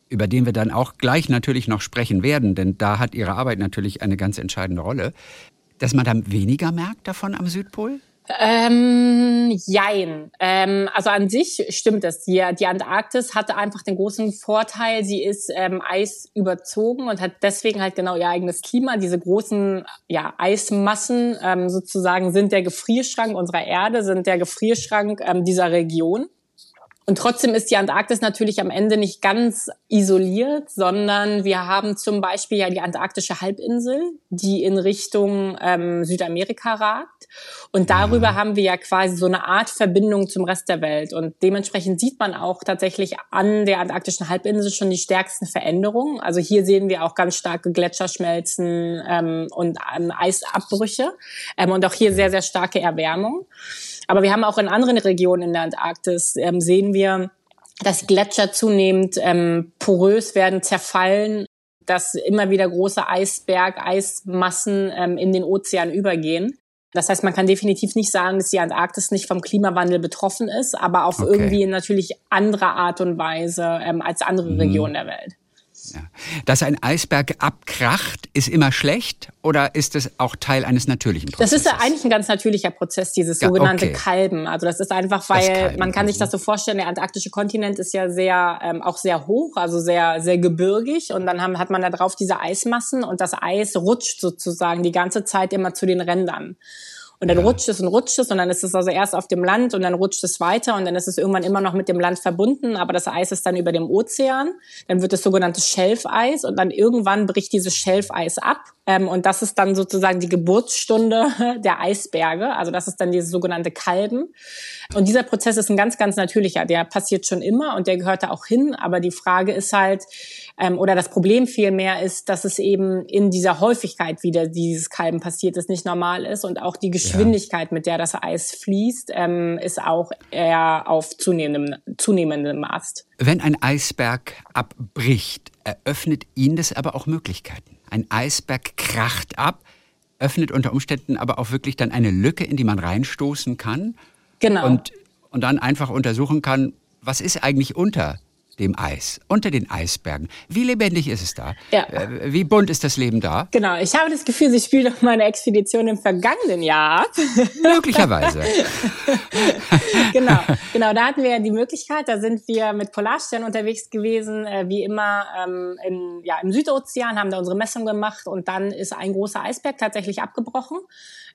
über den wir dann auch gleich natürlich noch sprechen werden, denn da hat Ihre Arbeit natürlich eine ganz entscheidende Rolle, dass man dann weniger merkt davon am Südpol? Ähm, jein. Ähm, also an sich stimmt es. Die, die Antarktis hatte einfach den großen Vorteil, sie ist ähm, Eis überzogen und hat deswegen halt genau ihr eigenes Klima. Diese großen ja, Eismassen ähm, sozusagen sind der Gefrierschrank unserer Erde, sind der Gefrierschrank ähm, dieser Region. Und trotzdem ist die Antarktis natürlich am Ende nicht ganz isoliert, sondern wir haben zum Beispiel ja die antarktische Halbinsel, die in Richtung ähm, Südamerika ragt. Und darüber haben wir ja quasi so eine Art Verbindung zum Rest der Welt. Und dementsprechend sieht man auch tatsächlich an der antarktischen Halbinsel schon die stärksten Veränderungen. Also hier sehen wir auch ganz starke Gletscherschmelzen ähm, und ähm, Eisabbrüche ähm, und auch hier sehr, sehr starke Erwärmung. Aber wir haben auch in anderen Regionen in der Antarktis, ähm, sehen wir, dass Gletscher zunehmend ähm, porös werden, zerfallen, dass immer wieder große Eisberg, Eismassen ähm, in den Ozean übergehen. Das heißt, man kann definitiv nicht sagen, dass die Antarktis nicht vom Klimawandel betroffen ist, aber auf okay. irgendwie natürlich andere Art und Weise ähm, als andere mhm. Regionen der Welt. Ja. Dass ein Eisberg abkracht, ist immer schlecht oder ist es auch Teil eines natürlichen Prozesses? Das ist ja eigentlich ein ganz natürlicher Prozess, dieses ja, sogenannte okay. Kalben. Also das ist einfach, weil man kann sich das so vorstellen, der antarktische Kontinent ist ja sehr, ähm, auch sehr hoch, also sehr, sehr gebirgig und dann haben, hat man da drauf diese Eismassen und das Eis rutscht sozusagen die ganze Zeit immer zu den Rändern. Und dann ja. rutscht es und rutscht es und dann ist es also erst auf dem Land und dann rutscht es weiter und dann ist es irgendwann immer noch mit dem Land verbunden, aber das Eis ist dann über dem Ozean. Dann wird es sogenanntes Schelfeis und dann irgendwann bricht dieses Schelfeis ab ähm, und das ist dann sozusagen die Geburtsstunde der Eisberge. Also das ist dann dieses sogenannte Kalben. Und dieser Prozess ist ein ganz, ganz natürlicher. Der passiert schon immer und der gehört da auch hin. Aber die Frage ist halt, ähm, oder das Problem vielmehr ist, dass es eben in dieser Häufigkeit wieder dieses Kalben passiert, das nicht normal ist. Und auch die Geschwindigkeit, ja. mit der das Eis fließt, ähm, ist auch eher auf zunehmendem, zunehmendem Ast. Wenn ein Eisberg abbricht, eröffnet ihn das aber auch Möglichkeiten ein Eisberg kracht ab, öffnet unter Umständen aber auch wirklich dann eine Lücke, in die man reinstoßen kann. Genau. Und, und dann einfach untersuchen kann, was ist eigentlich unter dem Eis, unter den Eisbergen. Wie lebendig ist es da? Ja. Äh, wie bunt ist das Leben da? Genau, ich habe das Gefühl, Sie spielen doch meine Expedition im vergangenen Jahr ab. Möglicherweise. genau, genau, da hatten wir ja die Möglichkeit, da sind wir mit Polarstern unterwegs gewesen, äh, wie immer ähm, in, ja, im Südozean, haben da unsere Messung gemacht und dann ist ein großer Eisberg tatsächlich abgebrochen.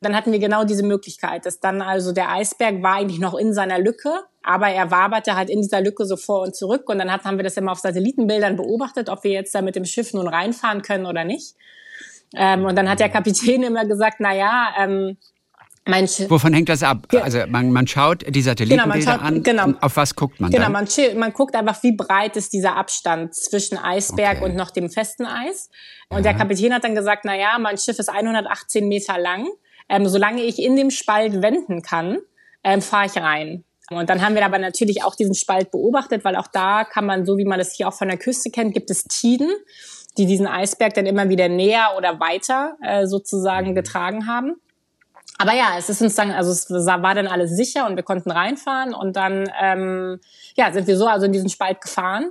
Dann hatten wir genau diese Möglichkeit, dass dann also der Eisberg war eigentlich noch in seiner Lücke, aber er waberte halt in dieser Lücke so vor und zurück und dann haben wir das immer auf Satellitenbildern beobachtet, ob wir jetzt da mit dem Schiff nun reinfahren können oder nicht. Ähm, und dann hat der Kapitän immer gesagt, na ja, ähm, mein Wovon hängt das ab? Also man, man schaut die Satellitenbilder genau, schaut, an. Genau. Auf was guckt man Genau, dann? man, man guckt einfach, wie breit ist dieser Abstand zwischen Eisberg okay. und noch dem festen Eis. Und ja. der Kapitän hat dann gesagt, na ja, mein Schiff ist 118 Meter lang. Ähm, solange ich in dem Spalt wenden kann, ähm, fahre ich rein. Und dann haben wir aber natürlich auch diesen Spalt beobachtet, weil auch da kann man, so wie man das hier auch von der Küste kennt, gibt es Tiden, die diesen Eisberg dann immer wieder näher oder weiter äh, sozusagen mhm. getragen haben. Aber ja, es ist uns dann, also es war dann alles sicher und wir konnten reinfahren und dann ähm, ja, sind wir so also in diesen Spalt gefahren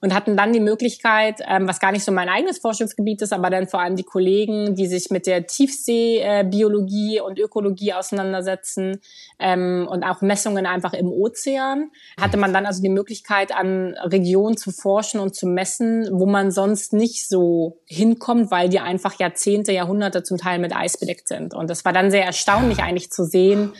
und hatten dann die Möglichkeit, ähm, was gar nicht so mein eigenes Forschungsgebiet ist, aber dann vor allem die Kollegen, die sich mit der Tiefseebiologie und Ökologie auseinandersetzen ähm, und auch Messungen einfach im Ozean, hatte man dann also die Möglichkeit, an Regionen zu forschen und zu messen, wo man sonst nicht so hinkommt, weil die einfach Jahrzehnte, Jahrhunderte zum Teil mit Eis bedeckt sind. Und das war dann sehr erstaunlich eigentlich zu sehen,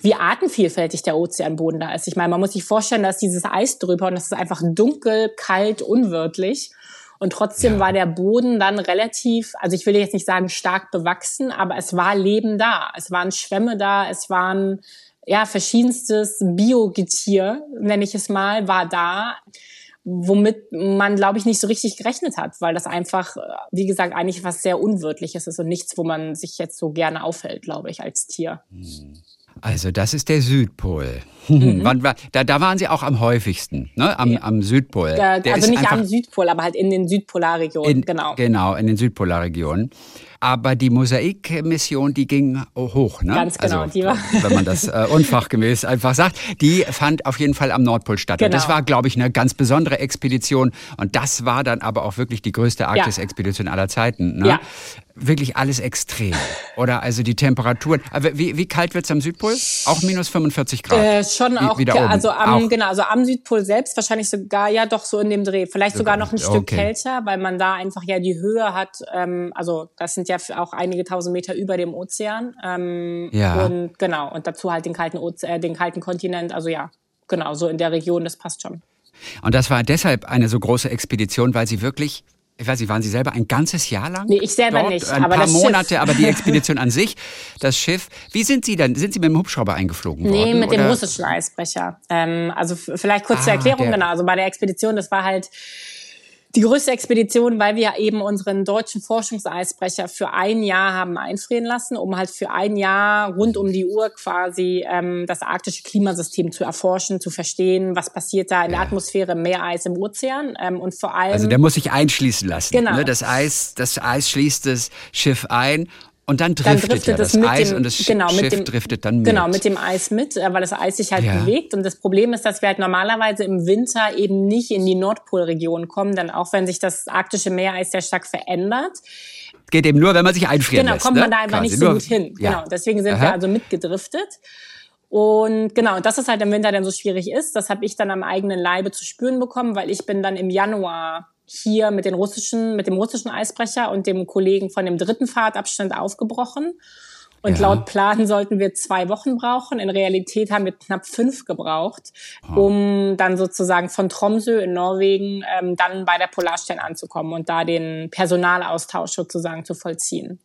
wie artenvielfältig der Ozeanboden da ist. Ich meine, man muss sich vorstellen, dass dieses Eis drüber und das ist einfach dunkel, kalt, unwirtlich. Und trotzdem ja. war der Boden dann relativ, also ich will jetzt nicht sagen stark bewachsen, aber es war Leben da. Es waren Schwämme da, es waren ja verschiedenstes Biogetier, nenne ich es mal, war da, womit man, glaube ich, nicht so richtig gerechnet hat, weil das einfach, wie gesagt, eigentlich was sehr Unwirtliches ist und nichts, wo man sich jetzt so gerne aufhält, glaube ich, als Tier. Hm. Also das ist der Südpol. Mhm. da, da waren Sie auch am häufigsten, ne? am, ja. am Südpol. Da, also nicht am Südpol, aber halt in den Südpolarregionen, genau. Genau, in den Südpolarregionen. Aber die Mosaik-Mission, die ging hoch, ne? Ganz genau, also, die war. Wenn man das äh, unfachgemäß einfach sagt. Die fand auf jeden Fall am Nordpol statt. Genau. Und das genau. war, glaube ich, eine ganz besondere Expedition. Und das war dann aber auch wirklich die größte Arktis-Expedition aller Zeiten. Ne? Ja wirklich alles extrem. Oder also die Temperaturen. Aber wie, wie kalt wird's am Südpol? Auch minus 45 Grad? Äh, schon auch. Wieder oben. Also am, auch. genau, also am Südpol selbst wahrscheinlich sogar, ja doch so in dem Dreh. Vielleicht sogar noch ein Stück okay. kälter, weil man da einfach ja die Höhe hat. Ähm, also das sind ja auch einige tausend Meter über dem Ozean. Ähm, ja. Und genau, und dazu halt den kalten, Oze äh, den kalten Kontinent. Also ja, genau, so in der Region, das passt schon. Und das war deshalb eine so große Expedition, weil sie wirklich ich weiß nicht, waren Sie selber ein ganzes Jahr lang? Nee, ich selber dort? nicht. Ein aber paar Monate, Schiff. aber die Expedition an sich, das Schiff. Wie sind Sie denn? Sind Sie mit dem Hubschrauber eingeflogen nee, worden? Nee, mit oder? dem russischen Eisbrecher. Ähm, also vielleicht kurz ah, zur Erklärung, genau. Also bei der Expedition, das war halt die größte Expedition, weil wir eben unseren deutschen Forschungseisbrecher für ein Jahr haben einfrieren lassen, um halt für ein Jahr rund um die Uhr quasi ähm, das arktische Klimasystem zu erforschen, zu verstehen, was passiert da in der Atmosphäre, Meereis im Ozean ähm, und vor allem. Also der muss sich einschließen lassen. Genau. Ne? Das Eis, das Eis schließt das Schiff ein und dann driftet, dann driftet ja das Eis dem, und das genau, Schiff dem, driftet dann mit. Genau, mit dem Eis mit, äh, weil das Eis sich halt ja. bewegt. Und das Problem ist, dass wir halt normalerweise im Winter eben nicht in die Nordpolregion kommen, denn auch wenn sich das arktische Meereis sehr stark verändert. Geht eben nur, wenn man sich einfrieren genau, lässt. Genau, kommt man ne? da einfach Quasi nicht so nur, gut hin. Ja. Genau, deswegen sind Aha. wir also mitgedriftet. Und genau, dass es halt im Winter dann so schwierig ist, das habe ich dann am eigenen Leibe zu spüren bekommen, weil ich bin dann im Januar hier mit den russischen, mit dem russischen Eisbrecher und dem Kollegen von dem dritten Fahrtabschnitt aufgebrochen. Und ja. laut Plan sollten wir zwei Wochen brauchen. In Realität haben wir knapp fünf gebraucht, oh. um dann sozusagen von Tromsø in Norwegen ähm, dann bei der Polarstern anzukommen und da den Personalaustausch sozusagen zu vollziehen.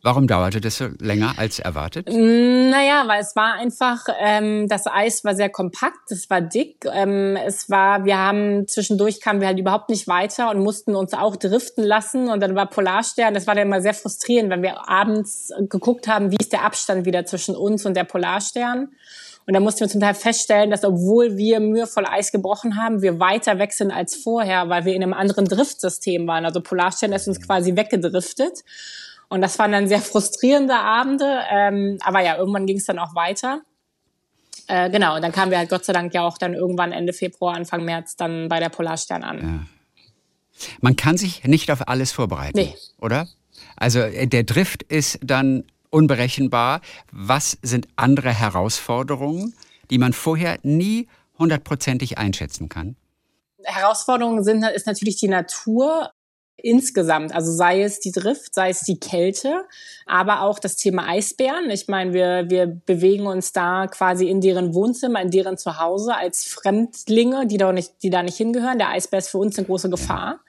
Warum dauerte das so länger als erwartet? Naja, weil es war einfach, ähm, das Eis war sehr kompakt, es war dick, ähm, es war, wir haben zwischendurch kamen wir halt überhaupt nicht weiter und mussten uns auch driften lassen und dann war Polarstern, das war dann immer sehr frustrierend, wenn wir abends geguckt haben, wie ist der Abstand wieder zwischen uns und der Polarstern. Und da mussten wir zum Teil feststellen, dass obwohl wir mühevoll Eis gebrochen haben, wir weiter weg sind als vorher, weil wir in einem anderen Driftsystem waren. Also Polarstern ist uns quasi weggedriftet. Und das waren dann sehr frustrierende Abende. Ähm, aber ja, irgendwann ging es dann auch weiter. Äh, genau, und dann kamen wir halt Gott sei Dank ja auch dann irgendwann Ende Februar, Anfang März dann bei der Polarstern an. Ja. Man kann sich nicht auf alles vorbereiten, nee. oder? Also äh, der Drift ist dann unberechenbar. Was sind andere Herausforderungen, die man vorher nie hundertprozentig einschätzen kann? Herausforderungen sind, ist natürlich die Natur insgesamt, also sei es die Drift, sei es die Kälte, aber auch das Thema Eisbären. Ich meine, wir, wir bewegen uns da quasi in deren Wohnzimmer, in deren Zuhause als Fremdlinge, die da nicht, die da nicht hingehören. Der Eisbär ist für uns eine große Gefahr.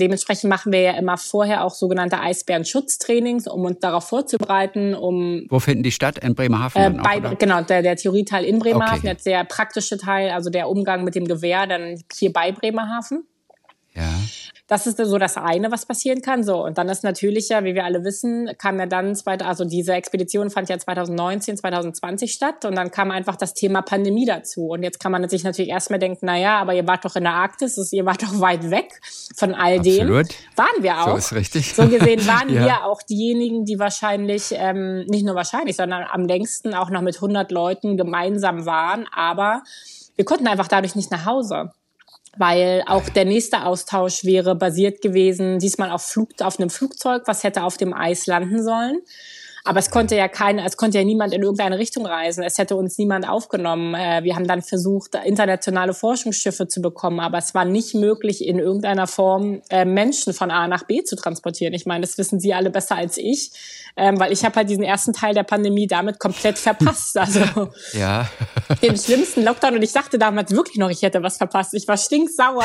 Dementsprechend machen wir ja immer vorher auch sogenannte Eisbärenschutztrainings, um uns darauf vorzubereiten, um Wo finden die statt? In Bremerhaven? Äh, bei, auch, genau, der, der Theorieteil in Bremerhaven, okay. jetzt der praktische Teil, also der Umgang mit dem Gewehr, dann hier bei Bremerhaven. Ja. Das ist so das eine, was passieren kann. So und dann ist natürlich ja, wie wir alle wissen, kam ja dann also diese Expedition fand ja 2019, 2020 statt und dann kam einfach das Thema Pandemie dazu. Und jetzt kann man sich natürlich erstmal denken, na ja, aber ihr wart doch in der Arktis, ihr wart doch weit weg von all Absolut. dem. Waren wir auch. So ist richtig. So gesehen waren ja. wir auch diejenigen, die wahrscheinlich ähm, nicht nur wahrscheinlich, sondern am längsten auch noch mit 100 Leuten gemeinsam waren. Aber wir konnten einfach dadurch nicht nach Hause weil auch der nächste Austausch wäre basiert gewesen, diesmal auf, Flug, auf einem Flugzeug, was hätte auf dem Eis landen sollen. Aber es konnte ja keiner, es konnte ja niemand in irgendeine Richtung reisen. Es hätte uns niemand aufgenommen. Äh, wir haben dann versucht, internationale Forschungsschiffe zu bekommen, aber es war nicht möglich, in irgendeiner Form äh, Menschen von A nach B zu transportieren. Ich meine, das wissen Sie alle besser als ich, ähm, weil ich habe halt diesen ersten Teil der Pandemie damit komplett verpasst. Also ja. den schlimmsten Lockdown. Und ich dachte damals wirklich noch, ich hätte was verpasst. Ich war stinksauer,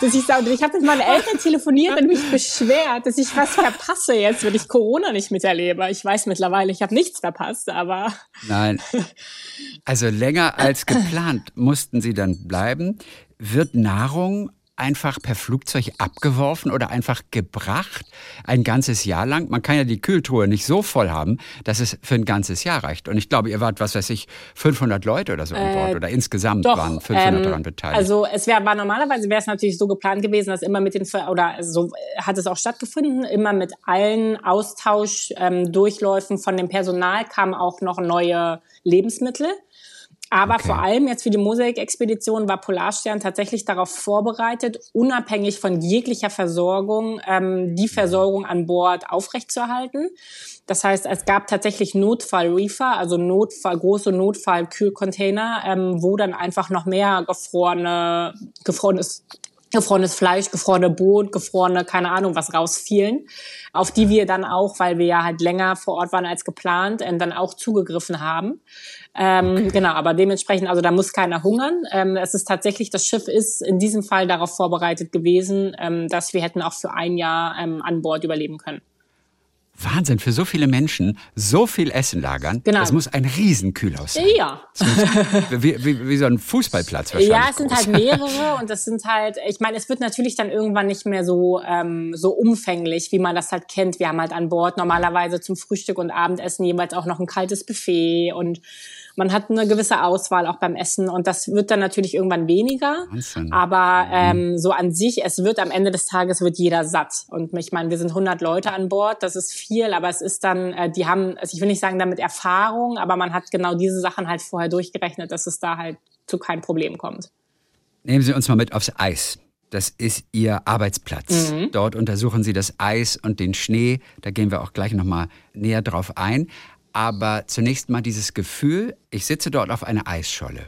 dass ich sauer. Ich habe mit meinen Eltern telefoniert und mich beschwert, dass ich was verpasse jetzt, wenn ich Corona nicht miterlebe. Ich weiß weiß mittlerweile, ich habe nichts verpasst, aber. Nein. Also länger als geplant mussten Sie dann bleiben. Wird Nahrung einfach per Flugzeug abgeworfen oder einfach gebracht, ein ganzes Jahr lang. Man kann ja die Kühltruhe nicht so voll haben, dass es für ein ganzes Jahr reicht. Und ich glaube, ihr wart, was weiß ich, 500 Leute oder so an Bord äh, oder insgesamt doch, waren 500 ähm, daran beteiligt. Also es wäre, war normalerweise wäre es natürlich so geplant gewesen, dass immer mit den, oder so hat es auch stattgefunden, immer mit allen Austauschdurchläufen ähm, von dem Personal kamen auch noch neue Lebensmittel. Aber okay. vor allem jetzt für die Mosaik-Expedition war Polarstern tatsächlich darauf vorbereitet, unabhängig von jeglicher Versorgung ähm, die Versorgung an Bord aufrechtzuerhalten. Das heißt, es gab tatsächlich Notfall-Reefer, also Notfall, große Notfall-Kühlcontainer, ähm, wo dann einfach noch mehr gefrorene, gefrorenes gefrorenes Fleisch, gefrorene Boot, gefrorene, keine Ahnung, was rausfielen, auf die wir dann auch, weil wir ja halt länger vor Ort waren als geplant, äh, dann auch zugegriffen haben. Ähm, okay. Genau, aber dementsprechend, also da muss keiner hungern. Ähm, es ist tatsächlich, das Schiff ist in diesem Fall darauf vorbereitet gewesen, ähm, dass wir hätten auch für ein Jahr ähm, an Bord überleben können. Wahnsinn, für so viele Menschen so viel Essen lagern. Genau. Das muss ein Riesenkühlhaus sein. Ja. Wie, wie, wie, so ein Fußballplatz wahrscheinlich. Ja, es sind halt mehrere und das sind halt, ich meine, es wird natürlich dann irgendwann nicht mehr so, ähm, so umfänglich, wie man das halt kennt. Wir haben halt an Bord normalerweise zum Frühstück und Abendessen jeweils auch noch ein kaltes Buffet und man hat eine gewisse Auswahl auch beim Essen und das wird dann natürlich irgendwann weniger. Wahnsinn. Aber ähm, so an sich, es wird am Ende des Tages wird jeder satt. Und ich meine, wir sind 100 Leute an Bord, das ist viel, aber es ist dann, äh, die haben, also ich will nicht sagen damit Erfahrung, aber man hat genau diese Sachen halt vorher durchgerechnet, dass es da halt zu keinem Problem kommt. Nehmen Sie uns mal mit aufs Eis. Das ist Ihr Arbeitsplatz. Mhm. Dort untersuchen Sie das Eis und den Schnee. Da gehen wir auch gleich nochmal näher drauf ein. Aber zunächst mal dieses Gefühl, ich sitze dort auf einer Eisscholle.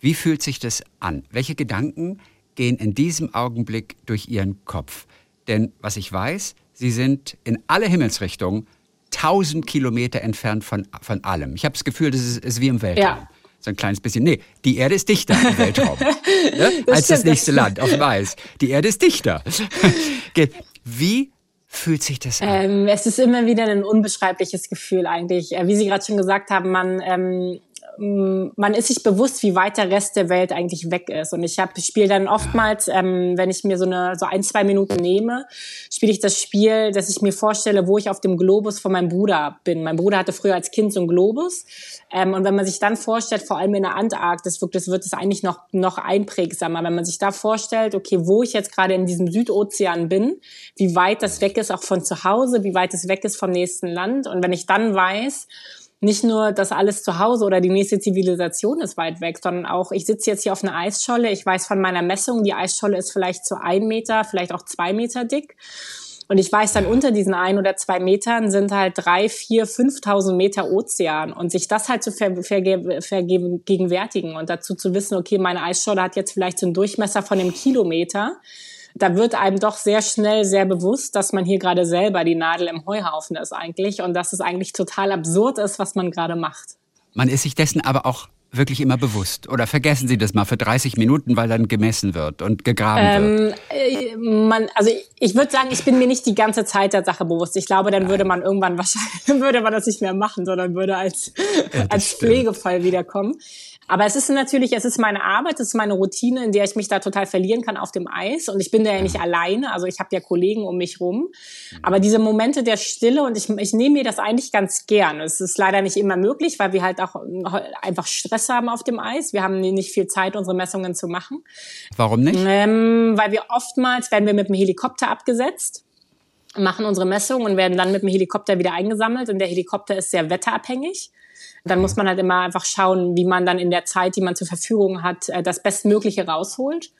Wie fühlt sich das an? Welche Gedanken gehen in diesem Augenblick durch Ihren Kopf? Denn was ich weiß, Sie sind in alle Himmelsrichtungen tausend Kilometer entfernt von, von allem. Ich habe das Gefühl, das ist, ist wie im Weltraum. Ja. So ein kleines bisschen. Nee, die Erde ist dichter im Weltraum ne? das als das nächste Land auf dem Eis. Die Erde ist dichter. Wie fühlt sich das an? Ähm, es ist immer wieder ein unbeschreibliches Gefühl eigentlich. Äh, wie Sie gerade schon gesagt haben, man ähm, man ist sich bewusst, wie weit der Rest der Welt eigentlich weg ist. Und ich habe spiele dann oftmals, ähm, wenn ich mir so eine so ein zwei Minuten nehme, spiele ich das Spiel, dass ich mir vorstelle, wo ich auf dem Globus von meinem Bruder bin. Mein Bruder hatte früher als Kind so einen Globus. Ähm, und wenn man sich dann vorstellt, vor allem in der Antarktis, das wird es eigentlich noch noch einprägsamer, wenn man sich da vorstellt, okay, wo ich jetzt gerade in diesem Südozean bin, wie weit das weg ist auch von zu Hause, wie weit es weg ist vom nächsten Land. Und wenn ich dann weiß nicht nur das alles zu Hause oder die nächste Zivilisation ist weit weg, sondern auch, ich sitze jetzt hier auf einer Eisscholle, ich weiß von meiner Messung, die Eisscholle ist vielleicht so ein Meter, vielleicht auch zwei Meter dick. Und ich weiß dann unter diesen ein oder zwei Metern sind halt drei, vier, fünftausend Meter Ozean. Und sich das halt zu ver verge vergegenwärtigen und dazu zu wissen, okay, meine Eisscholle hat jetzt vielleicht so einen Durchmesser von einem Kilometer. Da wird einem doch sehr schnell sehr bewusst, dass man hier gerade selber die Nadel im Heuhaufen ist eigentlich und dass es eigentlich total absurd ist, was man gerade macht. Man ist sich dessen aber auch wirklich immer bewusst? Oder vergessen Sie das mal für 30 Minuten, weil dann gemessen wird und gegraben ähm, wird? Äh, man, also ich, ich würde sagen, ich bin mir nicht die ganze Zeit der Sache bewusst. Ich glaube, dann Nein. würde man irgendwann wahrscheinlich, würde man das nicht mehr machen, sondern würde als, ja, als Pflegefall wiederkommen. Aber es ist natürlich, es ist meine Arbeit, es ist meine Routine, in der ich mich da total verlieren kann auf dem Eis. Und ich bin da ja nicht alleine, also ich habe ja Kollegen um mich rum. Aber diese Momente der Stille und ich, ich nehme mir das eigentlich ganz gern. Es ist leider nicht immer möglich, weil wir halt auch einfach Stress haben auf dem Eis. Wir haben nicht viel Zeit, unsere Messungen zu machen. Warum nicht? Ähm, weil wir oftmals werden wir mit dem Helikopter abgesetzt machen unsere Messungen und werden dann mit dem Helikopter wieder eingesammelt. Und der Helikopter ist sehr wetterabhängig. Dann muss man halt immer einfach schauen, wie man dann in der Zeit, die man zur Verfügung hat, äh, das Bestmögliche rausholt.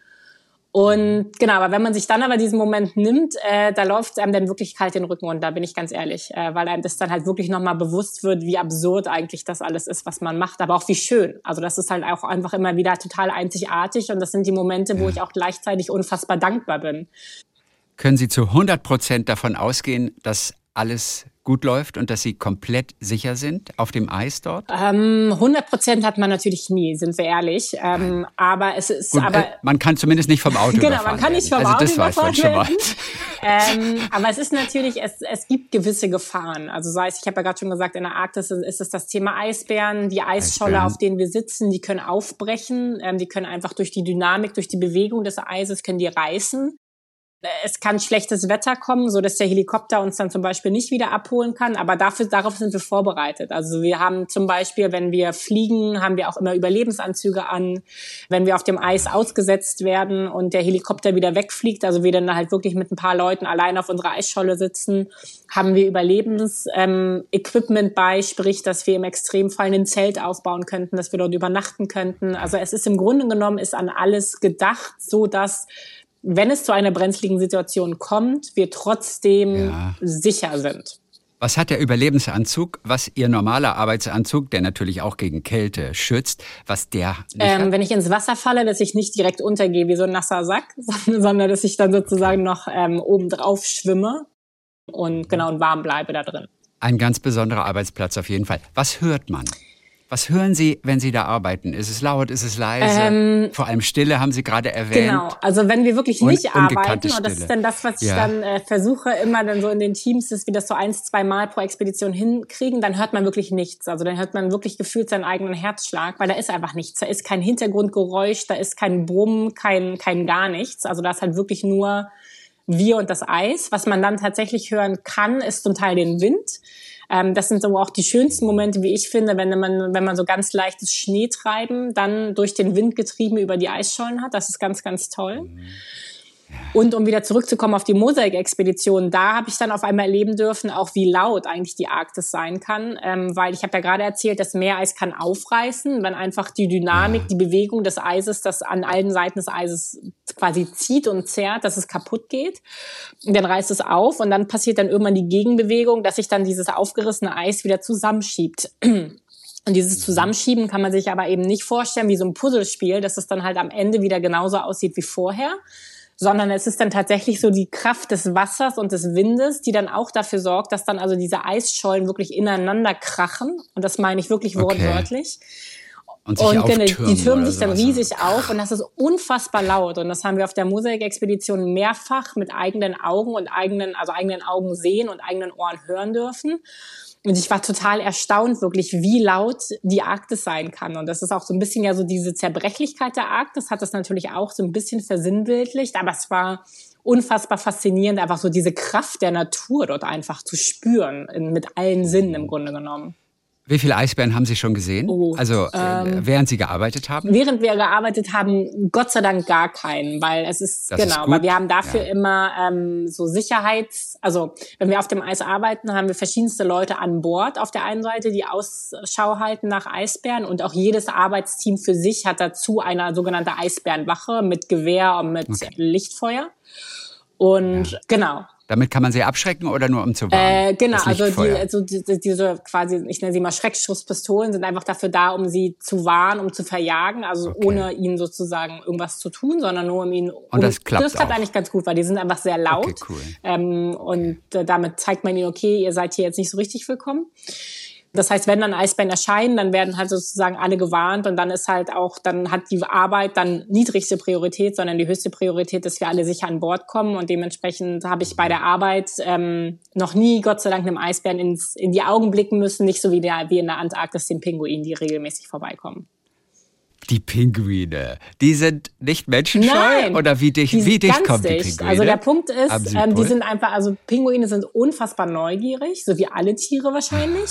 Und genau, aber wenn man sich dann aber diesen Moment nimmt, äh, da läuft einem dann wirklich kalt den Rücken runter, bin ich ganz ehrlich, äh, weil einem das dann halt wirklich nochmal bewusst wird, wie absurd eigentlich das alles ist, was man macht, aber auch wie schön. Also das ist halt auch einfach immer wieder total einzigartig und das sind die Momente, wo ich auch gleichzeitig unfassbar dankbar bin. Können Sie zu 100 Prozent davon ausgehen, dass alles gut läuft und dass Sie komplett sicher sind auf dem Eis dort? Ähm, 100 Prozent hat man natürlich nie, sind wir ehrlich. Ähm, aber es ist gut, aber äh, man kann zumindest nicht vom Auto Genau, man kann nicht vom also Auto das weiß man schon mal. ähm, aber es ist natürlich, es, es gibt gewisse Gefahren. Also sei es, ich habe ja gerade schon gesagt, in der Arktis ist es das Thema Eisbären, die Eisscholle, Eisbären. auf denen wir sitzen, die können aufbrechen, ähm, die können einfach durch die Dynamik, durch die Bewegung des Eises können die reißen es kann schlechtes Wetter kommen, so dass der Helikopter uns dann zum Beispiel nicht wieder abholen kann. Aber dafür, darauf sind wir vorbereitet. Also wir haben zum Beispiel, wenn wir fliegen, haben wir auch immer Überlebensanzüge an. Wenn wir auf dem Eis ausgesetzt werden und der Helikopter wieder wegfliegt, also wir dann halt wirklich mit ein paar Leuten allein auf unserer Eisscholle sitzen, haben wir Überlebensequipment ähm, bei, sprich, dass wir im Extremfall ein Zelt aufbauen könnten, dass wir dort übernachten könnten. Also es ist im Grunde genommen ist an alles gedacht, so dass wenn es zu einer brenzligen Situation kommt, wir trotzdem ja. sicher sind. Was hat der Überlebensanzug, was Ihr normaler Arbeitsanzug, der natürlich auch gegen Kälte schützt, was der ähm, Wenn ich ins Wasser falle, dass ich nicht direkt untergehe wie so ein nasser Sack, sondern dass ich dann sozusagen noch ähm, oben drauf schwimme und genau und warm bleibe da drin. Ein ganz besonderer Arbeitsplatz auf jeden Fall. Was hört man? Was hören Sie, wenn Sie da arbeiten? Ist es laut, ist es leise? Ähm, Vor allem Stille haben Sie gerade erwähnt. Genau, also wenn wir wirklich nicht arbeiten, und das ist dann das, was ich ja. dann äh, versuche, immer dann so in den Teams, dass wir das so eins, zwei Mal pro Expedition hinkriegen, dann hört man wirklich nichts. Also dann hört man wirklich gefühlt seinen eigenen Herzschlag, weil da ist einfach nichts. Da ist kein Hintergrundgeräusch, da ist kein Brummen, kein, kein gar nichts. Also da ist halt wirklich nur wir und das Eis. Was man dann tatsächlich hören kann, ist zum Teil den Wind. Ähm, das sind so auch die schönsten Momente, wie ich finde, wenn man, wenn man so ganz leichtes Schneetreiben dann durch den Wind getrieben über die Eisschollen hat. Das ist ganz, ganz toll. Mhm. Und um wieder zurückzukommen auf die Mosaik-Expedition, da habe ich dann auf einmal erleben dürfen, auch wie laut eigentlich die Arktis sein kann, ähm, weil ich habe ja gerade erzählt, das Meereis kann aufreißen, wenn einfach die Dynamik, die Bewegung des Eises, das an allen Seiten des Eises quasi zieht und zerrt, dass es kaputt geht. Und dann reißt es auf und dann passiert dann irgendwann die Gegenbewegung, dass sich dann dieses aufgerissene Eis wieder zusammenschiebt. Und dieses Zusammenschieben kann man sich aber eben nicht vorstellen wie so ein Puzzlespiel, dass es dann halt am Ende wieder genauso aussieht wie vorher, sondern es ist dann tatsächlich so die Kraft des Wassers und des Windes, die dann auch dafür sorgt, dass dann also diese Eisschollen wirklich ineinander krachen. Und das meine ich wirklich wortwörtlich. Okay. Und, sich und genau, die türmen sich dann riesig auf und das ist unfassbar laut. Und das haben wir auf der Mosaik-Expedition mehrfach mit eigenen Augen und eigenen, also eigenen Augen sehen und eigenen Ohren hören dürfen. Und ich war total erstaunt, wirklich, wie laut die Arktis sein kann. Und das ist auch so ein bisschen ja so diese Zerbrechlichkeit der Arktis, hat das natürlich auch so ein bisschen versinnbildlicht. Aber es war unfassbar faszinierend, einfach so diese Kraft der Natur dort einfach zu spüren, in, mit allen Sinnen im Grunde genommen. Wie viele Eisbären haben Sie schon gesehen? Oh, also ähm, während Sie gearbeitet haben? Während wir gearbeitet haben, Gott sei Dank gar keinen, weil es ist Das genau, ist weil wir haben dafür Ja. immer ähm, so Sicherheits, also wenn wir auf dem Eis arbeiten, haben wir verschiedenste Leute an Bord auf der einen Seite, die Ausschau halten nach Eisbären und auch jedes Arbeitsteam für sich hat dazu eine sogenannte Eisbärenwache mit Gewehr und mit Lichtfeuer. Und genau, Damit kann man sie abschrecken oder nur um zu warnen? äh, genau, also, die, also die, diese quasi, ich nenne sie mal Schreckschusspistolen, sind einfach dafür da, um sie zu warnen, um zu verjagen, also Okay. ohne ihnen sozusagen irgendwas zu tun, sondern nur um ihnen. Um, das klappt Das klappt auch. eigentlich ganz gut, weil die sind einfach sehr laut. Okay, cool. Ähm, und äh, damit zeigt man ihnen, okay, ihr seid hier jetzt nicht so richtig willkommen. Das heißt, wenn dann Eisbären erscheinen, dann werden halt sozusagen alle gewarnt und dann ist halt auch, dann hat die Arbeit dann niedrigste Priorität, sondern die höchste Priorität, dass wir alle sicher an Bord kommen und dementsprechend habe ich bei der Arbeit ähm, noch nie, Gott sei Dank, einem Eisbären ins, in die Augen blicken müssen, nicht so wie, der, wie in der Antarktis den Pinguinen, die regelmäßig vorbeikommen. Die Pinguine, die sind nicht menschenscheu? Nein. Oder wie dicht, Die wie dicht kommen die dicht. Pinguine? Also der Punkt ist, ähm, die sind einfach, also Pinguine sind unfassbar neugierig, so wie alle Tiere wahrscheinlich.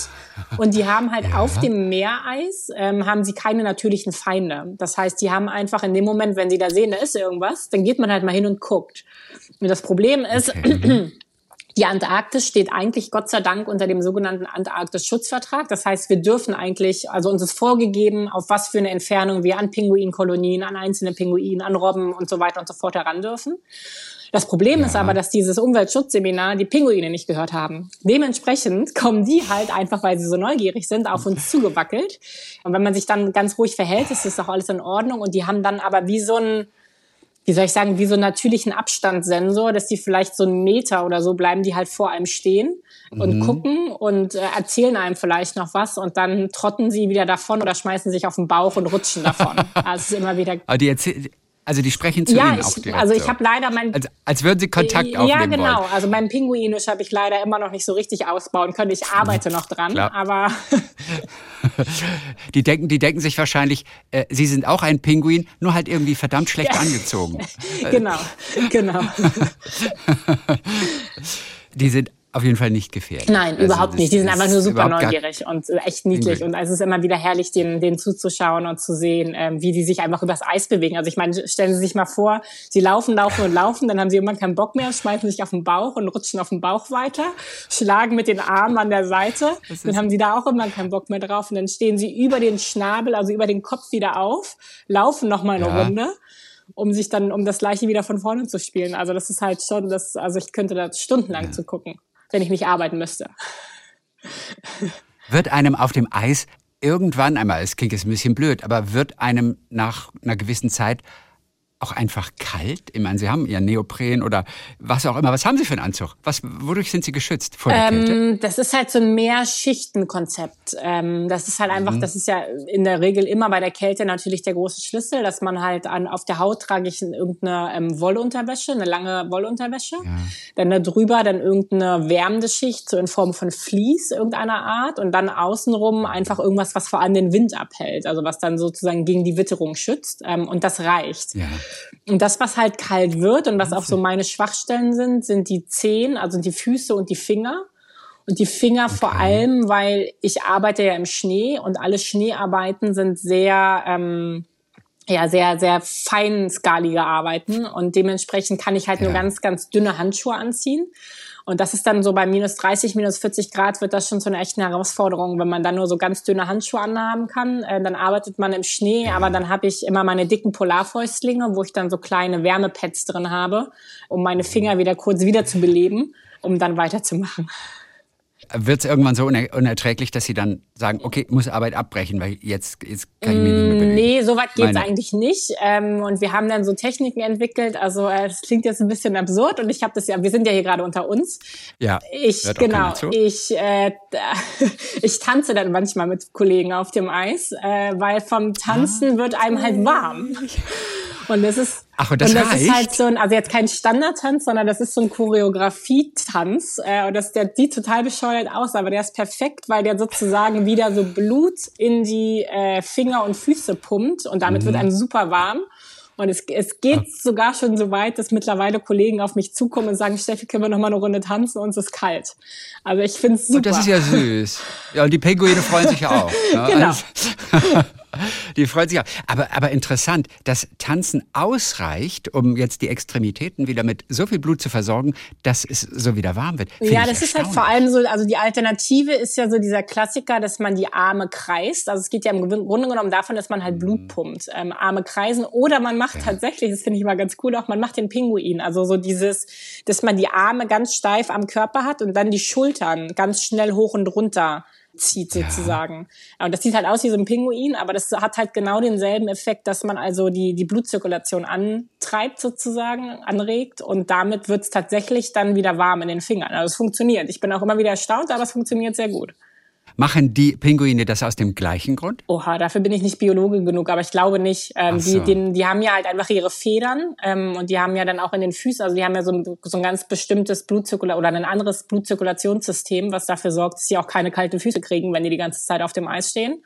Und die haben halt auf dem Meereis, ähm, haben sie keine natürlichen Feinde. Das heißt, die haben einfach in dem Moment, wenn sie da sehen, da ist irgendwas, dann geht man halt mal hin und guckt. Und das Problem ist, Okay. Die Antarktis steht eigentlich Gott sei Dank unter dem sogenannten Antarktis-Schutzvertrag. Das heißt, wir dürfen eigentlich, also uns ist vorgegeben, auf was für eine Entfernung wir an Pinguinkolonien, an einzelne Pinguinen, an Robben und so weiter und so fort heran dürfen. Das Problem ist aber, dass dieses Umweltschutzseminar die Pinguine nicht gehört haben. Dementsprechend kommen die halt einfach, weil sie so neugierig sind, auf uns zugewackelt. Und wenn man sich dann ganz ruhig verhält, ist das auch alles in Ordnung. Und die haben dann aber wie so ein, wie soll ich sagen, wie so einen natürlichen Abstandssensor, dass die vielleicht so einen Meter oder so bleiben, die halt vor einem stehen und gucken und äh, erzählen einem vielleicht noch was und dann trotten sie wieder davon oder schmeißen sich auf den Bauch und rutschen davon. Also es ist immer wieder. Aber die erzähl- also die sprechen zu Ja, Ihnen auch ich, direkt also ich habe leider mein als, als würden Sie Kontakt ja, aufnehmen genau. wollen. Also mein Pinguinisch habe ich leider immer noch nicht so richtig ausbauen können. Ich arbeite noch dran, Klar. aber Die denken, die denken sich wahrscheinlich, äh, Sie sind auch ein Pinguin, nur halt irgendwie verdammt schlecht angezogen. genau, genau. Die sind auf jeden Fall nicht gefährlich. Nein, Also überhaupt nicht. Die sind einfach nur super neugierig und echt niedlich. Und es ist immer wieder herrlich, denen, denen zuzuschauen und zu sehen, ähm, wie die sich einfach übers Eis bewegen. Also ich meine, stellen Sie sich mal vor, Sie laufen, laufen und laufen, dann haben Sie irgendwann keinen Bock mehr, schmeißen sich auf den Bauch und rutschen auf den Bauch weiter, schlagen mit den Armen an der Seite. Dann haben Sie da auch irgendwann keinen Bock mehr drauf und dann stehen Sie über den Schnabel, also über den Kopf wieder auf, laufen noch mal eine Ja. Runde um sich dann, um das gleiche wieder von vorne zu spielen. Also das ist halt schon, das, also ich könnte da stundenlang zu gucken, wenn ich nicht arbeiten müsste. Wird einem auf dem Eis irgendwann einmal, es klingt jetzt ein bisschen blöd, aber wird einem nach einer gewissen Zeit auch einfach kalt? Ich meine, Sie haben Ihren Neopren oder was auch immer. Was haben Sie für einen Anzug? Was, wodurch sind Sie geschützt vor der Kälte? Ähm, das ist halt so ein Mehrschichtenkonzept. Ähm, das ist halt Mhm. einfach, das ist ja in der Regel immer bei der Kälte natürlich der große Schlüssel, dass man halt an, auf der Haut trage ich irgendeine ähm, Wollunterwäsche, eine lange Wollunterwäsche. Dann da drüber dann irgendeine wärmende Schicht, so in Form von Vlies irgendeiner Art und dann außenrum einfach irgendwas, was vor allem den Wind abhält, also was dann sozusagen gegen die Witterung schützt. Ähm, und das reicht. Ja. Und das, was halt kalt wird und was auch so meine Schwachstellen sind, sind die Zehen, also die Füße und die Finger. Und die Finger vor allem, weil ich arbeite ja im Schnee und alle Schneearbeiten sind sehr, ähm, ja, sehr, sehr feinskalige Arbeiten und dementsprechend kann ich halt nur Ja. ganz, ganz dünne Handschuhe anziehen. Und das ist dann so bei minus 30, minus 40 Grad wird das schon zu einer echten Herausforderung, wenn man dann nur so ganz dünne Handschuhe anhaben kann. Äh, dann arbeitet man im Schnee, aber dann habe ich immer meine dicken Polarfäustlinge, wo ich dann so kleine Wärmepads drin habe, um meine Finger wieder kurz wieder zu beleben, um dann weiterzumachen. Wird es irgendwann so uner unerträglich, dass Sie dann sagen, okay, muss Arbeit abbrechen, weil jetzt, jetzt kann ich mich nicht mehr bewegen? Nee, so weit geht's Meine- eigentlich nicht. Ähm, und wir haben dann so Techniken entwickelt. Also äh, es klingt jetzt ein bisschen absurd und ich habe das ja, wir sind ja hier gerade unter uns. Ja, Ich genau, ich äh, ich tanze dann manchmal mit Kollegen auf dem Eis, äh, weil vom Tanzen wird einem halt warm. Und das ist Ach, und das das ist halt so ein, also jetzt kein Standardtanz, sondern das ist so ein Choreografietanz. Äh, und das, der sieht total bescheuert aus, aber der ist perfekt, weil der sozusagen wieder so Blut in die äh, Finger und Füße pumpt und damit Mhm. wird einem super warm. Und es, es geht ah. sogar schon so weit, dass mittlerweile Kollegen auf mich zukommen und sagen, Steffi, können wir noch mal eine Runde tanzen? Uns ist kalt. Also ich finde es super. Und das ist ja süß. Ja, und die Pinguine freuen sich ja auch. Ne? genau. Die freut sich auch. Aber, aber interessant, dass Tanzen ausreicht, um jetzt die Extremitäten wieder mit so viel Blut zu versorgen, dass es so wieder warm wird. Find ja, das ist halt vor allem so, also die Alternative ist ja so dieser Klassiker, dass man die Arme kreist. Also es geht ja im Grunde genommen davon, dass man halt Blut mhm. pumpt. Ähm, Arme kreisen oder man macht ja. tatsächlich, das finde ich immer ganz cool auch, man macht den Pinguin. Also so dieses, dass man die Arme ganz steif am Körper hat und dann die Schultern ganz schnell hoch und runter zieht sozusagen. Ja. Und das sieht halt aus wie so ein Pinguin, aber das hat halt genau denselben Effekt, dass man also die, die Blutzirkulation antreibt sozusagen, anregt und damit wird's tatsächlich dann wieder warm in den Fingern. Also es funktioniert. Ich bin auch immer wieder erstaunt, aber es funktioniert sehr gut. Machen die Pinguine das aus dem gleichen Grund? Oha, dafür bin ich nicht Biologe genug, aber ich glaube nicht. Ähm, so. die, die, die haben ja halt einfach ihre Federn ähm, und die haben ja dann auch in den Füßen, also die haben ja so ein, so ein ganz bestimmtes Blutzirkula oder ein anderes Blutzirkulationssystem, was dafür sorgt, dass sie auch keine kalten Füße kriegen, wenn die die ganze Zeit auf dem Eis stehen.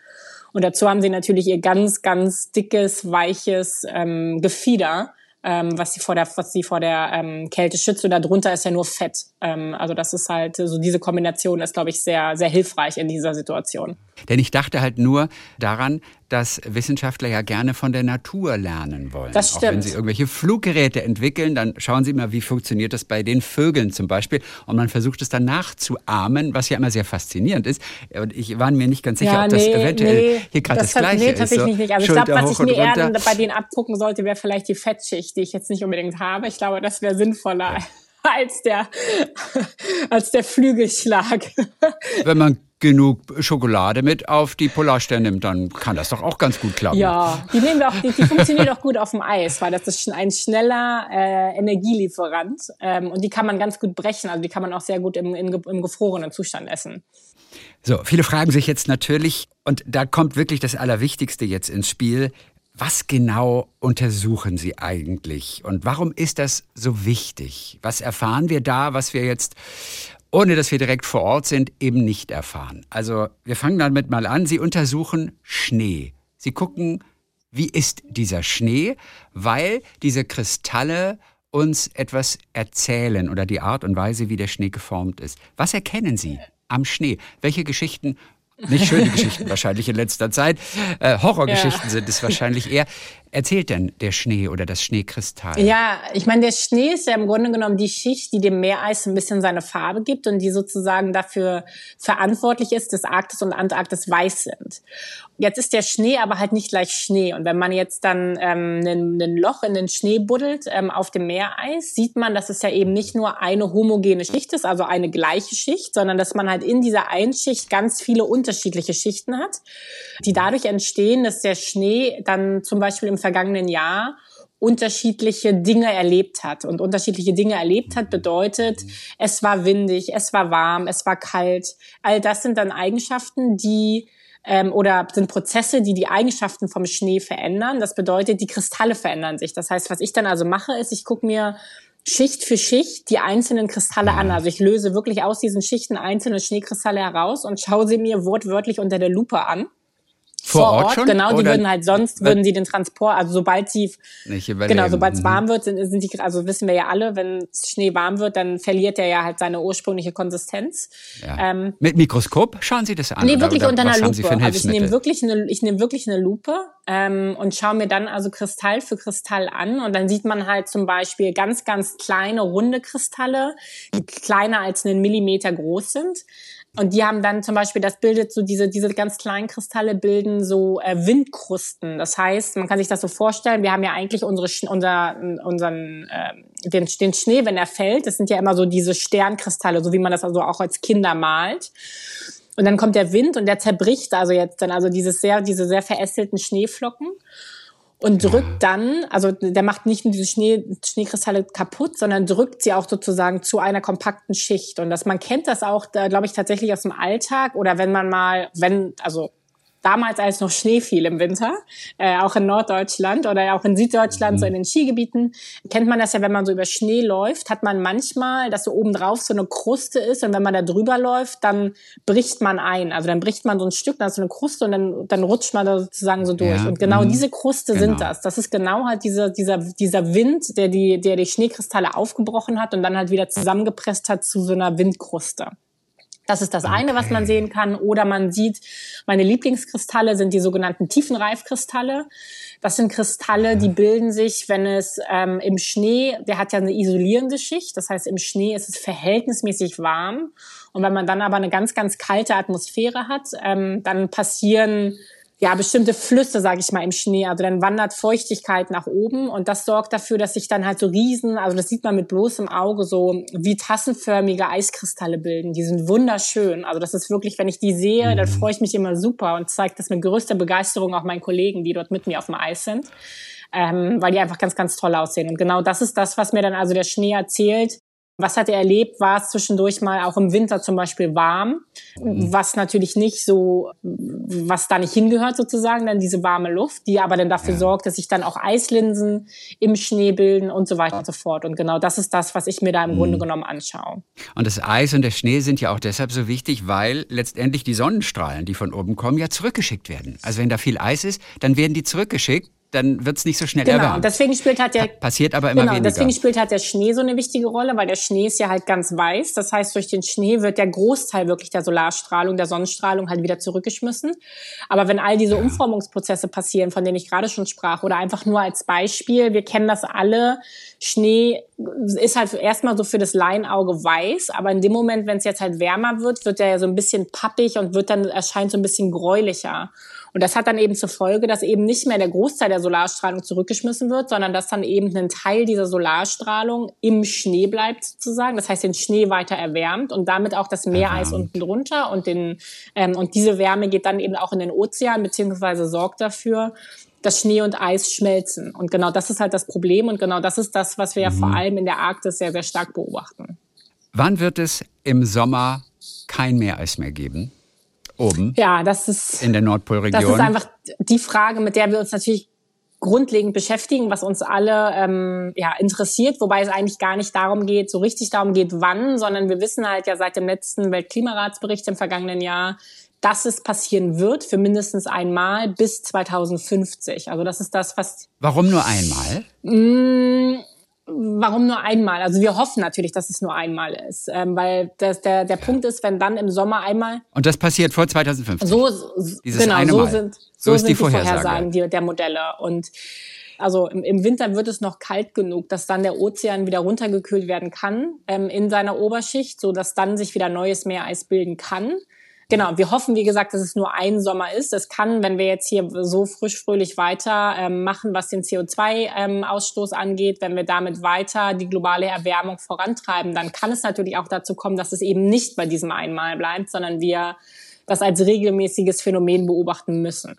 Und dazu haben sie natürlich ihr ganz, ganz dickes, weiches ähm, Gefieder, ähm, was sie vor der, was sie vor der ähm, Kälte schützt. Und darunter ist ja nur Fett. Ähm, also das ist halt, so diese Kombination ist, glaube ich, sehr, sehr hilfreich in dieser Situation. Denn ich dachte halt nur daran, dass Wissenschaftler ja gerne von der Natur lernen wollen. Das stimmt. Auch wenn sie irgendwelche Fluggeräte entwickeln, dann schauen sie mal, wie funktioniert das bei den Vögeln zum Beispiel. Und man versucht es dann nachzuahmen, was ja immer sehr faszinierend ist. Und ich war mir nicht ganz sicher, ja, ob das nee, eventuell nee, hier gerade das, das Gleiche nee, tatsächlich ist. So nicht. Also ich glaube, was ich mir eher bei denen abgucken sollte, wäre vielleicht die Fettschicht, die ich jetzt nicht unbedingt habe. Ich glaube, das wäre sinnvoller. Ja als der, als der Flügelschlag. Wenn man genug Schokolade mit auf die Polarsterne nimmt, dann kann das doch auch ganz gut klappen. Ja, die nehmen wir auch, die, die funktioniert auch gut auf dem Eis, weil das ist ein schneller äh, Energielieferant ähm, und die kann man ganz gut brechen, also die kann man auch sehr gut im, im, im gefrorenen Zustand essen. So, viele fragen sich jetzt natürlich, und da kommt wirklich das Allerwichtigste jetzt ins Spiel, was genau untersuchen Sie eigentlich und warum ist das so wichtig? Was erfahren wir da, was wir jetzt, ohne dass wir direkt vor Ort sind, eben nicht erfahren? Also wir fangen damit mal an. Sie untersuchen Schnee. Sie gucken, wie ist dieser Schnee, weil diese Kristalle uns etwas erzählen oder die Art und Weise, wie der Schnee geformt ist. Was erkennen Sie am Schnee? Welche Geschichten nicht schöne Geschichten wahrscheinlich in letzter Zeit. Äh, Horrorgeschichten ja. sind es wahrscheinlich eher erzählt denn der Schnee oder das Schneekristall? Ja, ich meine, der Schnee ist ja im Grunde genommen die Schicht, die dem Meereis ein bisschen seine Farbe gibt und die sozusagen dafür verantwortlich ist, dass Arktis und Antarktis weiß sind. Jetzt ist der Schnee aber halt nicht gleich Schnee. Und wenn man jetzt dann ähm, ein, Loch in den Schnee buddelt ähm, auf dem Meereis, sieht man, dass es ja eben nicht nur eine homogene Schicht ist, also eine gleiche Schicht, sondern dass man halt in dieser Einschicht ganz viele unterschiedliche Schichten hat, die dadurch entstehen, dass der Schnee dann zum Beispiel im vergangenen Jahr unterschiedliche Dinge erlebt hat. Und unterschiedliche Dinge erlebt hat bedeutet, es war windig, es war warm, es war kalt. All das sind dann Eigenschaften, die ähm, oder sind Prozesse, die die Eigenschaften vom Schnee verändern. Das bedeutet, die Kristalle verändern sich. Das heißt, was ich dann also mache, ist, ich gucke mir Schicht für Schicht die einzelnen Kristalle an. Also ich löse wirklich aus diesen Schichten einzelne Schneekristalle heraus und schaue sie mir wortwörtlich unter der Lupe an vor, vor Ort, Ort, schon? genau, die würden halt sonst würden sie den Transport, also sobald sie genau, sobald es mhm. warm wird, sind, sind die, also wissen wir ja alle, wenn Schnee warm wird, dann verliert er ja halt seine ursprüngliche Konsistenz. Ja. Ähm, Mit Mikroskop schauen Sie das an? Nee, wirklich oder, unter einer Lupe. Also ich nehme wirklich eine, ich nehme wirklich eine Lupe ähm, und schaue mir dann also Kristall für Kristall an und dann sieht man halt zum Beispiel ganz, ganz kleine runde Kristalle, die kleiner als einen Millimeter groß sind. Und die haben dann zum Beispiel, das bildet so diese, diese ganz kleinen Kristalle bilden so äh, Windkrusten. Das heißt, man kann sich das so vorstellen, wir haben ja eigentlich unsere, unser, unseren, äh, den, den Schnee, wenn er fällt, das sind ja immer so diese Sternkristalle, so wie man das also auch als Kinder malt. Und dann kommt der Wind und der zerbricht also jetzt dann also dieses sehr, diese sehr verästelten Schneeflocken und drückt dann, also der macht nicht nur diese Schnee, Schneekristalle kaputt, sondern drückt sie auch sozusagen zu einer kompakten Schicht. Und dass man kennt das auch, da glaube ich tatsächlich aus dem Alltag oder wenn man mal, wenn, also damals als noch Schnee fiel im Winter, äh, auch in Norddeutschland oder auch in Süddeutschland, mhm. so in den Skigebieten, kennt man das ja, wenn man so über Schnee läuft, hat man manchmal, dass so obendrauf so eine Kruste ist und wenn man da drüber läuft, dann bricht man ein. Also dann bricht man so ein Stück, dann ist so eine Kruste und dann, dann rutscht man da sozusagen so durch. Ja. Und genau mhm. diese Kruste genau. sind das. Das ist genau halt dieser, dieser, dieser Wind, der die, der die Schneekristalle aufgebrochen hat und dann halt wieder zusammengepresst hat zu so einer Windkruste. Das ist das okay. eine, was man sehen kann. Oder man sieht, meine Lieblingskristalle sind die sogenannten Tiefenreifkristalle. Das sind Kristalle, die bilden sich, wenn es ähm, im Schnee, der hat ja eine isolierende Schicht, das heißt im Schnee ist es verhältnismäßig warm. Und wenn man dann aber eine ganz, ganz kalte Atmosphäre hat, ähm, dann passieren ja, bestimmte Flüsse, sage ich mal, im Schnee. Also dann wandert Feuchtigkeit nach oben und das sorgt dafür, dass sich dann halt so riesen, also das sieht man mit bloßem Auge, so wie tassenförmige Eiskristalle bilden. Die sind wunderschön. Also das ist wirklich, wenn ich die sehe, dann mhm. freue ich mich immer super und zeigt das mit größter Begeisterung auch meinen Kollegen, die dort mit mir auf dem Eis sind. Ähm, weil die einfach ganz, ganz toll aussehen. Und genau das ist das, was mir dann also der Schnee erzählt, was hat er erlebt? War es zwischendurch mal auch im Winter zum Beispiel warm, mhm. was natürlich nicht so, was da nicht hingehört sozusagen, dann diese warme Luft, die aber dann dafür ja. sorgt, dass sich dann auch Eislinsen im Schnee bilden und so weiter und so fort. Und genau das ist das, was ich mir da im mhm. Grunde genommen anschaue. Und das Eis und der Schnee sind ja auch deshalb so wichtig, weil letztendlich die Sonnenstrahlen, die von oben kommen, ja zurückgeschickt werden. Also wenn da viel Eis ist, dann werden die zurückgeschickt dann wird es nicht so schnell genau. erwärmt. Deswegen spielt halt der passiert aber immer genau, weniger. Deswegen spielt halt der Schnee so eine wichtige Rolle, weil der Schnee ist ja halt ganz weiß. Das heißt, durch den Schnee wird der Großteil wirklich der Solarstrahlung, der Sonnenstrahlung halt wieder zurückgeschmissen. Aber wenn all diese ja. Umformungsprozesse passieren, von denen ich gerade schon sprach, oder einfach nur als Beispiel, wir kennen das alle, Schnee ist halt erstmal so für das Laienauge weiß, aber in dem Moment, wenn es jetzt halt wärmer wird, wird der ja so ein bisschen pappig und wird dann erscheint so ein bisschen gräulicher. Und das hat dann eben zur Folge, dass eben nicht mehr der Großteil der Solarstrahlung zurückgeschmissen wird, sondern dass dann eben ein Teil dieser Solarstrahlung im Schnee bleibt sozusagen. Das heißt, den Schnee weiter erwärmt und damit auch das Meereis Erwärmt. unten drunter und den ähm, und diese Wärme geht dann eben auch in den Ozean beziehungsweise sorgt dafür, dass Schnee und Eis schmelzen. Und genau das ist halt das Problem und genau das ist das, was wir ja vor mhm. allem in der Arktis sehr, sehr stark beobachten. Wann wird es im Sommer kein Meereis mehr geben? Oben. Ja, das ist in der Nordpolregion. Das ist einfach die Frage, mit der wir uns natürlich grundlegend beschäftigen, was uns alle ähm, ja, interessiert, wobei es eigentlich gar nicht darum geht, so richtig darum geht, wann, sondern wir wissen halt ja seit dem letzten Weltklimaratsbericht im vergangenen Jahr, dass es passieren wird für mindestens einmal bis 2050. Also das ist das, was. Warum nur einmal? Warum nur einmal? Also wir hoffen natürlich, dass es nur einmal ist, ähm, weil das, der, der Punkt ist, wenn dann im Sommer einmal... Und das passiert vor 2050? So, Dieses genau, so sind, so, so ist sind die, Vorhersage. Vorhersagen die, der Modelle. Und also im, im, Winter wird es noch kalt genug, dass dann der Ozean wieder runtergekühlt werden kann ähm, in seiner Oberschicht, so dass dann sich wieder neues Meereis bilden kann. Genau, wir hoffen, wie gesagt, dass es nur ein Sommer ist. Es kann, wenn wir jetzt hier so frisch fröhlich weiter ähm, machen, was den CO2-Ausstoß ähm, angeht, wenn wir damit weiter die globale Erwärmung vorantreiben, dann kann es natürlich auch dazu kommen, dass es eben nicht bei diesem einmal bleibt, sondern wir das als regelmäßiges Phänomen beobachten müssen.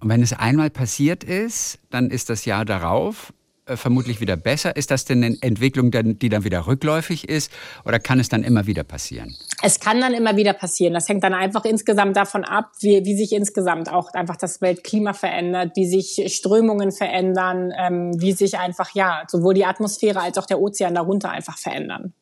Und wenn es einmal passiert ist, dann ist das Jahr darauf vermutlich wieder besser. Ist das denn eine Entwicklung, die dann wieder rückläufig ist oder kann es dann immer wieder passieren? Es kann dann immer wieder passieren. Das hängt dann einfach insgesamt davon ab, wie, wie sich insgesamt auch einfach das Weltklima verändert, wie sich Strömungen verändern, ähm, wie sich einfach ja sowohl die Atmosphäre als auch der Ozean darunter einfach verändern.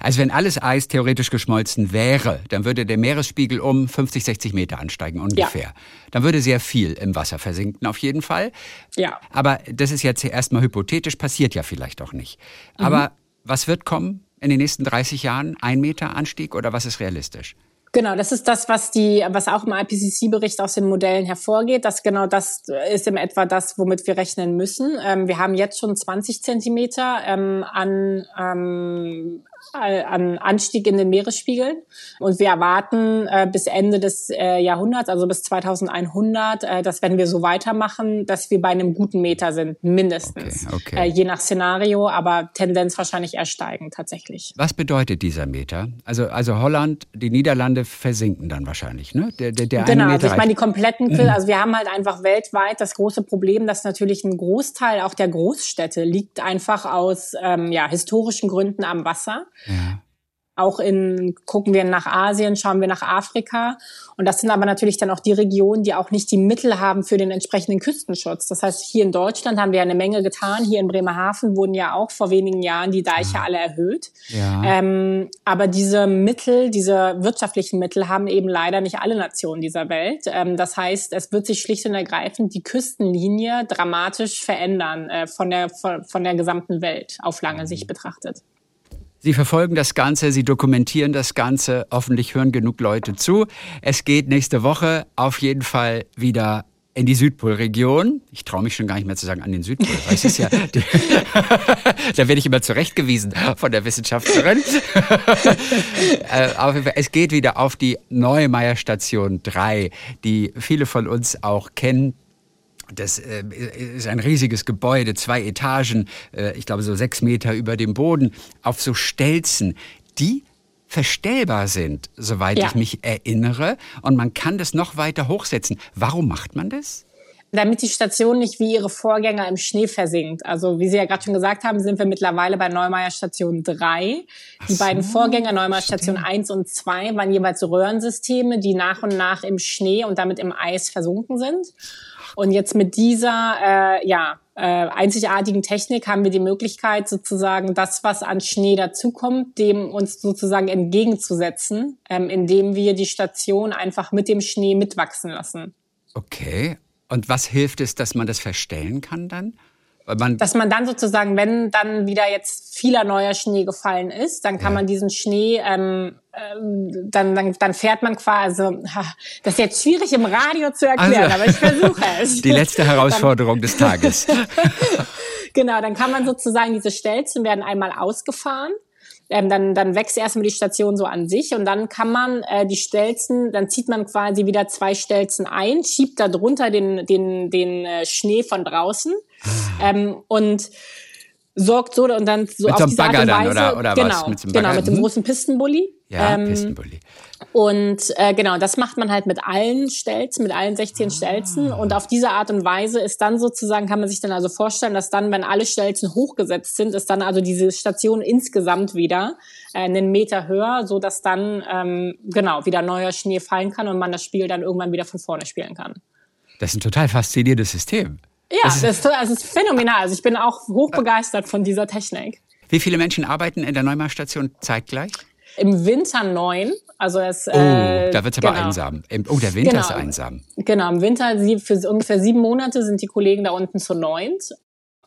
Also wenn alles Eis theoretisch geschmolzen wäre, dann würde der Meeresspiegel um 50, 60 Meter ansteigen ungefähr. Ja. Dann würde sehr viel im Wasser versinken auf jeden Fall. Ja. Aber das ist jetzt erstmal hypothetisch, passiert ja vielleicht auch nicht. Mhm. Aber was wird kommen in den nächsten 30 Jahren? Ein Meter Anstieg oder was ist realistisch? Genau, das ist das, was die, was auch im IPCC-Bericht aus den Modellen hervorgeht. Das genau das ist im etwa das, womit wir rechnen müssen. Ähm, wir haben jetzt schon 20 Zentimeter ähm, an ähm, an Anstieg in den Meeresspiegeln. Und wir erwarten äh, bis Ende des äh, Jahrhunderts, also bis 2100, äh, dass wenn wir so weitermachen, dass wir bei einem guten Meter sind, mindestens. Okay, okay. Äh, je nach Szenario, aber Tendenz wahrscheinlich eher tatsächlich. Was bedeutet dieser Meter? Also, also Holland, die Niederlande versinken dann wahrscheinlich, ne? Der, der, der genau, also ich meine die kompletten, also wir haben halt einfach weltweit das große Problem, dass natürlich ein Großteil auch der Großstädte liegt einfach aus ähm, ja, historischen Gründen am Wasser. Ja. auch in, gucken wir nach Asien, schauen wir nach Afrika. Und das sind aber natürlich dann auch die Regionen, die auch nicht die Mittel haben für den entsprechenden Küstenschutz. Das heißt, hier in Deutschland haben wir eine Menge getan. Hier in Bremerhaven wurden ja auch vor wenigen Jahren die Deiche alle erhöht. Ja. Ähm, aber diese Mittel, diese wirtschaftlichen Mittel haben eben leider nicht alle Nationen dieser Welt. Ähm, das heißt, es wird sich schlicht und ergreifend die Küstenlinie dramatisch verändern äh, von, der, von, von der gesamten Welt auf lange Sicht betrachtet. Sie verfolgen das Ganze, Sie dokumentieren das Ganze. Hoffentlich hören genug Leute zu. Es geht nächste Woche auf jeden Fall wieder in die Südpolregion. Ich traue mich schon gar nicht mehr zu sagen an den Südpol. Weil es ist ja, da werde ich immer zurechtgewiesen von der Wissenschaftlerin. Äh, es geht wieder auf die Neumeier Station 3, die viele von uns auch kennen. Das äh, ist ein riesiges Gebäude, zwei Etagen, äh, ich glaube so sechs Meter über dem Boden, auf so Stelzen, die verstellbar sind, soweit ja. ich mich erinnere. Und man kann das noch weiter hochsetzen. Warum macht man das? damit die Station nicht wie ihre Vorgänger im Schnee versinkt. Also wie Sie ja gerade schon gesagt haben, sind wir mittlerweile bei Neumeier Station 3. Die so, beiden Vorgänger, Neumeier Station 1 und 2, waren jeweils Röhrensysteme, die nach und nach im Schnee und damit im Eis versunken sind. Und jetzt mit dieser äh, ja, äh, einzigartigen Technik haben wir die Möglichkeit, sozusagen das, was an Schnee dazukommt, dem uns sozusagen entgegenzusetzen, ähm, indem wir die Station einfach mit dem Schnee mitwachsen lassen. Okay. Und was hilft es, dass man das verstellen kann dann? Man dass man dann sozusagen, wenn dann wieder jetzt vieler neuer Schnee gefallen ist, dann kann ja. man diesen Schnee, ähm, ähm, dann, dann, dann fährt man quasi, ha, das ist jetzt schwierig im Radio zu erklären, also, aber ich versuche es. Die letzte Herausforderung des Tages. genau, dann kann man sozusagen, diese Stelzen werden einmal ausgefahren ähm, dann, dann wächst erstmal die Station so an sich und dann kann man äh, die Stelzen, dann zieht man quasi wieder zwei Stelzen ein, schiebt da drunter den, den, den äh, Schnee von draußen ähm, und sorgt so und dann so mit auf so diese Bagger Art und Weise, dann, oder, oder genau, was? Mit so genau, mit dem hm? großen Pistenbully. Ja, ähm, Pistenbully. Und äh, genau, das macht man halt mit allen Stelzen, mit allen 16 ah. Stelzen. Und auf diese Art und Weise ist dann sozusagen, kann man sich dann also vorstellen, dass dann, wenn alle Stelzen hochgesetzt sind, ist dann also diese Station insgesamt wieder äh, einen Meter höher, so dass dann ähm, genau wieder neuer Schnee fallen kann und man das Spiel dann irgendwann wieder von vorne spielen kann. Das ist ein total faszinierendes System. Ja, das ist, das ist, das ist phänomenal. Also ich bin auch hochbegeistert von dieser Technik. Wie viele Menschen arbeiten in der Neumar-Station zeitgleich? Im Winter neun. Also es, oh, äh, da wird es aber genau. einsam. Oh, der Winter genau. ist einsam. Genau, im Winter für ungefähr sieben Monate sind die Kollegen da unten zu neunt.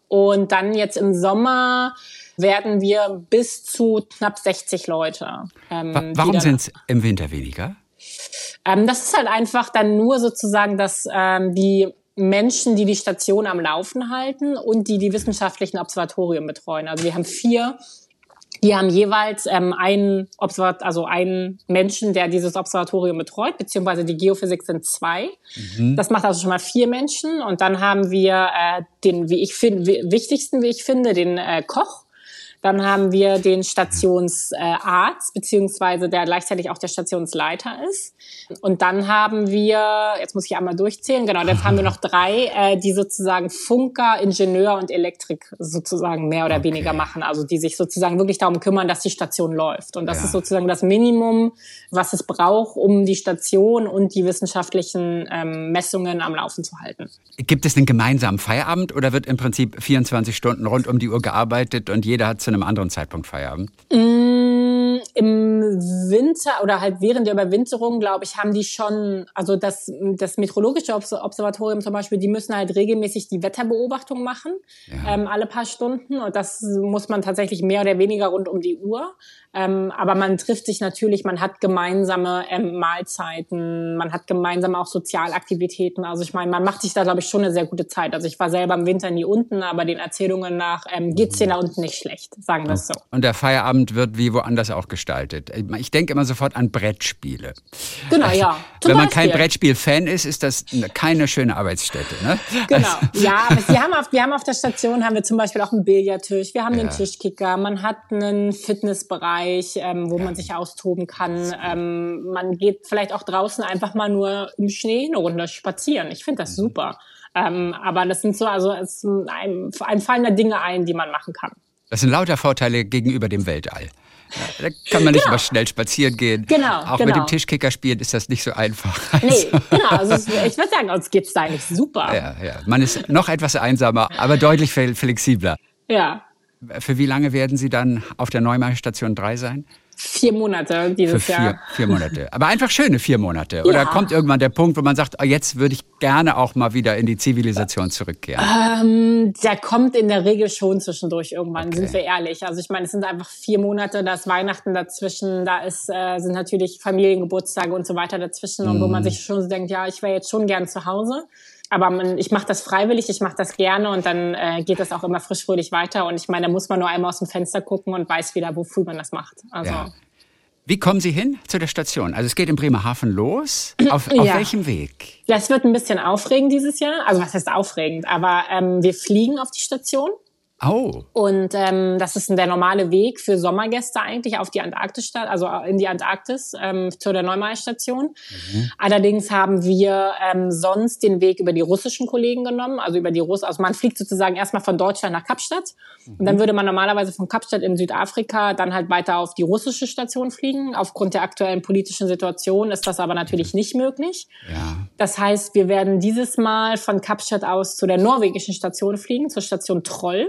Und dann jetzt im Sommer werden wir bis zu knapp 60 Leute. Ähm, Warum sind es im Winter weniger? Ähm, das ist halt einfach dann nur sozusagen, dass ähm, die Menschen, die die Station am Laufen halten und die die wissenschaftlichen Observatorien betreuen. Also wir haben vier die haben jeweils ähm, einen Observat also einen Menschen, der dieses Observatorium betreut, beziehungsweise die Geophysik sind zwei. Mhm. Das macht also schon mal vier Menschen. Und dann haben wir äh, den, wie ich finde, wichtigsten, wie ich finde, den äh, Koch. Dann haben wir den Stationsarzt, beziehungsweise der gleichzeitig auch der Stationsleiter ist. Und dann haben wir, jetzt muss ich einmal durchzählen, genau, jetzt haben wir noch drei, äh, die sozusagen Funker, Ingenieur und Elektrik sozusagen mehr oder okay. weniger machen. Also die sich sozusagen wirklich darum kümmern, dass die Station läuft. Und das ja. ist sozusagen das Minimum, was es braucht, um die Station und die wissenschaftlichen ähm, Messungen am Laufen zu halten. Gibt es einen gemeinsamen Feierabend oder wird im Prinzip 24 Stunden rund um die Uhr gearbeitet und jeder hat zu einem anderen Zeitpunkt Feierabend? Mm, Im Winter oder halt während der Überwinterung, glaube ich, haben die schon, also das, das meteorologische Observatorium zum Beispiel, die müssen halt regelmäßig die Wetterbeobachtung machen, ja. ähm, alle paar Stunden. Und das muss man tatsächlich mehr oder weniger rund um die Uhr. Ähm, aber man trifft sich natürlich, man hat gemeinsame ähm, Mahlzeiten, man hat gemeinsam auch Sozialaktivitäten. Also ich meine, man macht sich da, glaube ich, schon eine sehr gute Zeit. Also ich war selber im Winter nie unten, aber den Erzählungen nach ähm, geht's dir da unten nicht schlecht, sagen wir es so. Und der Feierabend wird wie woanders auch gestaltet. Ich denke immer sofort an Brettspiele. Genau, ja. Zum Wenn man Beispiel. kein Brettspiel-Fan ist, ist das keine schöne Arbeitsstätte. Ne? Genau. Also. Ja, aber wir haben, auf, wir haben auf der Station haben wir zum Beispiel auch einen Billardtisch, wir haben ja. den Tischkicker, man hat einen Fitnessbereich, ähm, wo ja. man sich austoben kann. Ähm, man geht vielleicht auch draußen einfach mal nur im Schnee eine Runde spazieren. Ich finde das mhm. super. Ähm, aber das sind so, also es einem, einem fallen da Dinge ein, die man machen kann. Das sind lauter Vorteile gegenüber dem Weltall. Ja, da kann man nicht genau. mal schnell spazieren gehen. Genau. Auch genau. mit dem Tischkicker spielen ist das nicht so einfach. Also. Nee, genau. Also ich würde sagen, uns geht's da eigentlich super. Ja, ja. Man ist noch etwas einsamer, aber deutlich flexibler. Ja. Für wie lange werden Sie dann auf der Neumar Station 3 sein? Vier Monate dieses vier, Jahr. Vier Monate. Aber einfach schöne vier Monate. Oder kommt irgendwann der Punkt, wo man sagt, oh, jetzt würde ich gerne auch mal wieder in die Zivilisation zurückkehren? Ähm, der kommt in der Regel schon zwischendurch irgendwann, okay. sind wir ehrlich. Also ich meine, es sind einfach vier Monate, da ist Weihnachten dazwischen, da ist, äh, sind natürlich Familiengeburtstage und so weiter dazwischen. Mm. Und wo man mhm. sich schon so denkt, ja, ich wäre jetzt schon gern zu Hause aber man, ich mache das freiwillig, ich mache das gerne und dann äh, geht das auch immer frisch fröhlich weiter. Und ich meine, da muss man nur einmal aus dem Fenster gucken und weiß wieder, wofür man das macht. Also. Ja. Wie kommen Sie hin zu der Station? Also es geht in Bremerhaven los. Auf, ja. auf welchem Weg? Das wird ein bisschen aufregend dieses Jahr. Also was heißt aufregend? Aber ähm, wir fliegen auf die Station. Oh. Und ähm, das ist der normale Weg für Sommergäste eigentlich auf die Antarktis, also in die Antarktis ähm, zu der Neumar-Station. Mhm. Allerdings haben wir ähm, sonst den Weg über die russischen Kollegen genommen, also über die Russ. Also man fliegt sozusagen erstmal von Deutschland nach Kapstadt mhm. und dann mhm. würde man normalerweise von Kapstadt in Südafrika dann halt weiter auf die russische Station fliegen. Aufgrund der aktuellen politischen Situation ist das aber natürlich nicht möglich. Ja. Das heißt, wir werden dieses Mal von Kapstadt aus zu der norwegischen Station fliegen, zur Station Troll.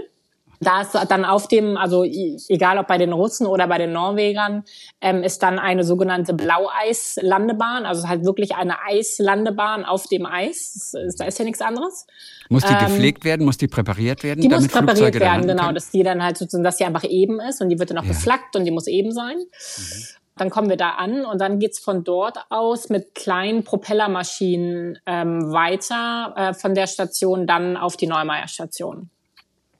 Da ist dann auf dem, also egal ob bei den Russen oder bei den Norwegern, ähm, ist dann eine sogenannte Blaueis-Landebahn, also halt wirklich eine Eislandebahn auf dem Eis. Da ist ja nichts anderes. Muss die ähm, gepflegt werden? Muss die präpariert werden? Die muss präpariert Flugzeuge werden, genau, dass die dann halt sozusagen, dass sie einfach eben ist und die wird dann auch ja. beflaggt und die muss eben sein. Mhm. Dann kommen wir da an und dann geht's von dort aus mit kleinen Propellermaschinen ähm, weiter äh, von der Station dann auf die Neumeier Station.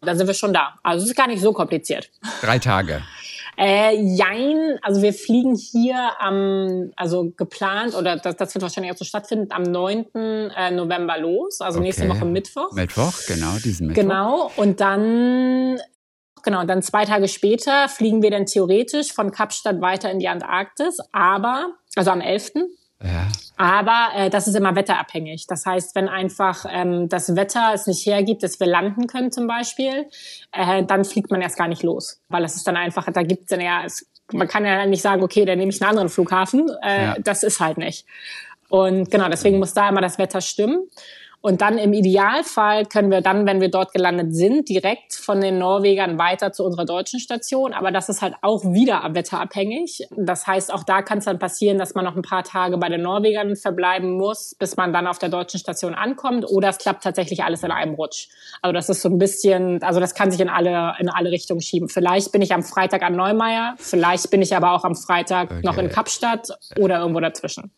Dann sind wir schon da. Also es ist gar nicht so kompliziert. Drei Tage. Äh, jein, also wir fliegen hier am, also geplant, oder das, das wird wahrscheinlich auch so stattfinden, am 9. Äh, November los, also okay. nächste Woche Mittwoch. Mittwoch, genau, diesen Mittwoch. Genau, und dann, genau, dann zwei Tage später fliegen wir dann theoretisch von Kapstadt weiter in die Antarktis, aber, also am 11. Ja. Aber äh, das ist immer wetterabhängig. Das heißt, wenn einfach ähm, das Wetter es nicht hergibt, dass wir landen können zum Beispiel, äh, dann fliegt man erst gar nicht los. Weil es ist dann einfach, da gibt es dann ja, es, man kann ja nicht sagen, okay, dann nehme ich einen anderen Flughafen. Äh, ja. Das ist halt nicht. Und genau, deswegen muss da immer das Wetter stimmen. Und dann im Idealfall können wir dann, wenn wir dort gelandet sind, direkt von den Norwegern weiter zu unserer deutschen Station. Aber das ist halt auch wieder wetterabhängig. Das heißt, auch da kann es dann passieren, dass man noch ein paar Tage bei den Norwegern verbleiben muss, bis man dann auf der deutschen Station ankommt. Oder es klappt tatsächlich alles in einem Rutsch. Also das ist so ein bisschen, also das kann sich in alle, in alle Richtungen schieben. Vielleicht bin ich am Freitag an Neumeier, vielleicht bin ich aber auch am Freitag okay. noch in Kapstadt oder irgendwo dazwischen.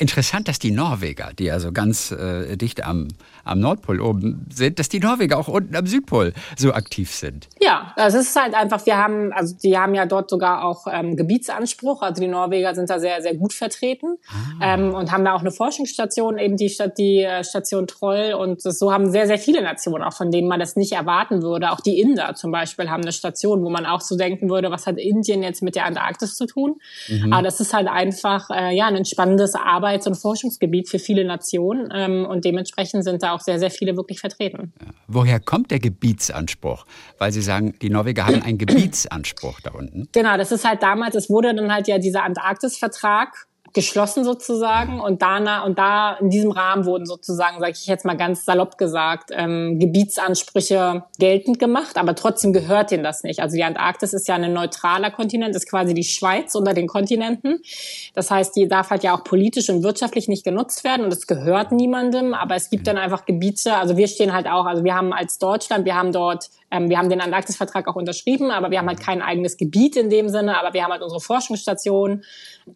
Interessant, dass die Norweger, die also ganz äh, dicht am, am Nordpol oben sind, dass die Norweger auch unten am Südpol so aktiv sind. Ja, es ist halt einfach, wir haben, also die haben ja dort sogar auch ähm, Gebietsanspruch. Also die Norweger sind da sehr, sehr gut vertreten ah. ähm, und haben da auch eine Forschungsstation, eben die, Stadt, die äh, Station Troll. Und das, so haben sehr, sehr viele Nationen, auch von denen man das nicht erwarten würde. Auch die Inder zum Beispiel haben eine Station, wo man auch so denken würde, was hat Indien jetzt mit der Antarktis zu tun? Mhm. Aber das ist halt einfach äh, ja ein spannendes Arbeit Arbeits- und Forschungsgebiet für viele Nationen ähm, und dementsprechend sind da auch sehr, sehr viele wirklich vertreten. Woher kommt der Gebietsanspruch? Weil Sie sagen, die Norweger haben einen Gebietsanspruch da unten. Genau, das ist halt damals, es wurde dann halt ja dieser Antarktis-Vertrag geschlossen sozusagen und da und da in diesem Rahmen wurden sozusagen, sage ich jetzt mal ganz salopp gesagt, ähm, Gebietsansprüche geltend gemacht, aber trotzdem gehört ihnen das nicht. Also die Antarktis ist ja ein neutraler Kontinent, ist quasi die Schweiz unter den Kontinenten. Das heißt, die darf halt ja auch politisch und wirtschaftlich nicht genutzt werden und es gehört niemandem, aber es gibt dann einfach Gebiete, also wir stehen halt auch, also wir haben als Deutschland, wir haben dort ähm, wir haben den Antarktis-Vertrag auch unterschrieben, aber wir haben halt kein eigenes Gebiet in dem Sinne, aber wir haben halt unsere Forschungsstation,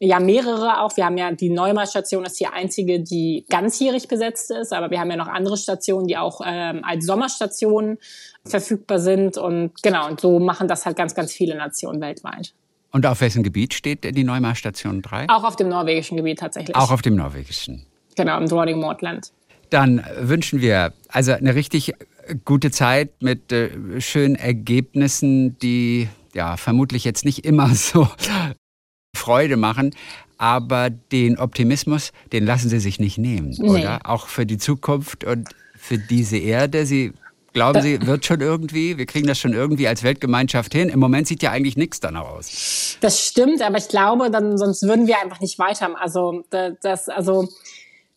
ja mehrere auch. Wir haben ja die Neumar-Station ist die einzige, die ganzjährig besetzt ist, aber wir haben ja noch andere Stationen, die auch ähm, als Sommerstationen verfügbar sind und genau, und so machen das halt ganz, ganz viele Nationen weltweit. Und auf welchem Gebiet steht die Neumar-Station 3? Auch auf dem norwegischen Gebiet tatsächlich. Auch auf dem norwegischen. Genau, im Drawing Mordland. Dann wünschen wir also eine richtig gute Zeit mit äh, schönen Ergebnissen, die ja vermutlich jetzt nicht immer so Freude machen, aber den Optimismus, den lassen Sie sich nicht nehmen, nee. oder? Auch für die Zukunft und für diese Erde. Sie Glauben Sie, wird schon irgendwie? Wir kriegen das schon irgendwie als Weltgemeinschaft hin. Im Moment sieht ja eigentlich nichts danach aus. Das stimmt, aber ich glaube, dann sonst würden wir einfach nicht weiter. Also das, also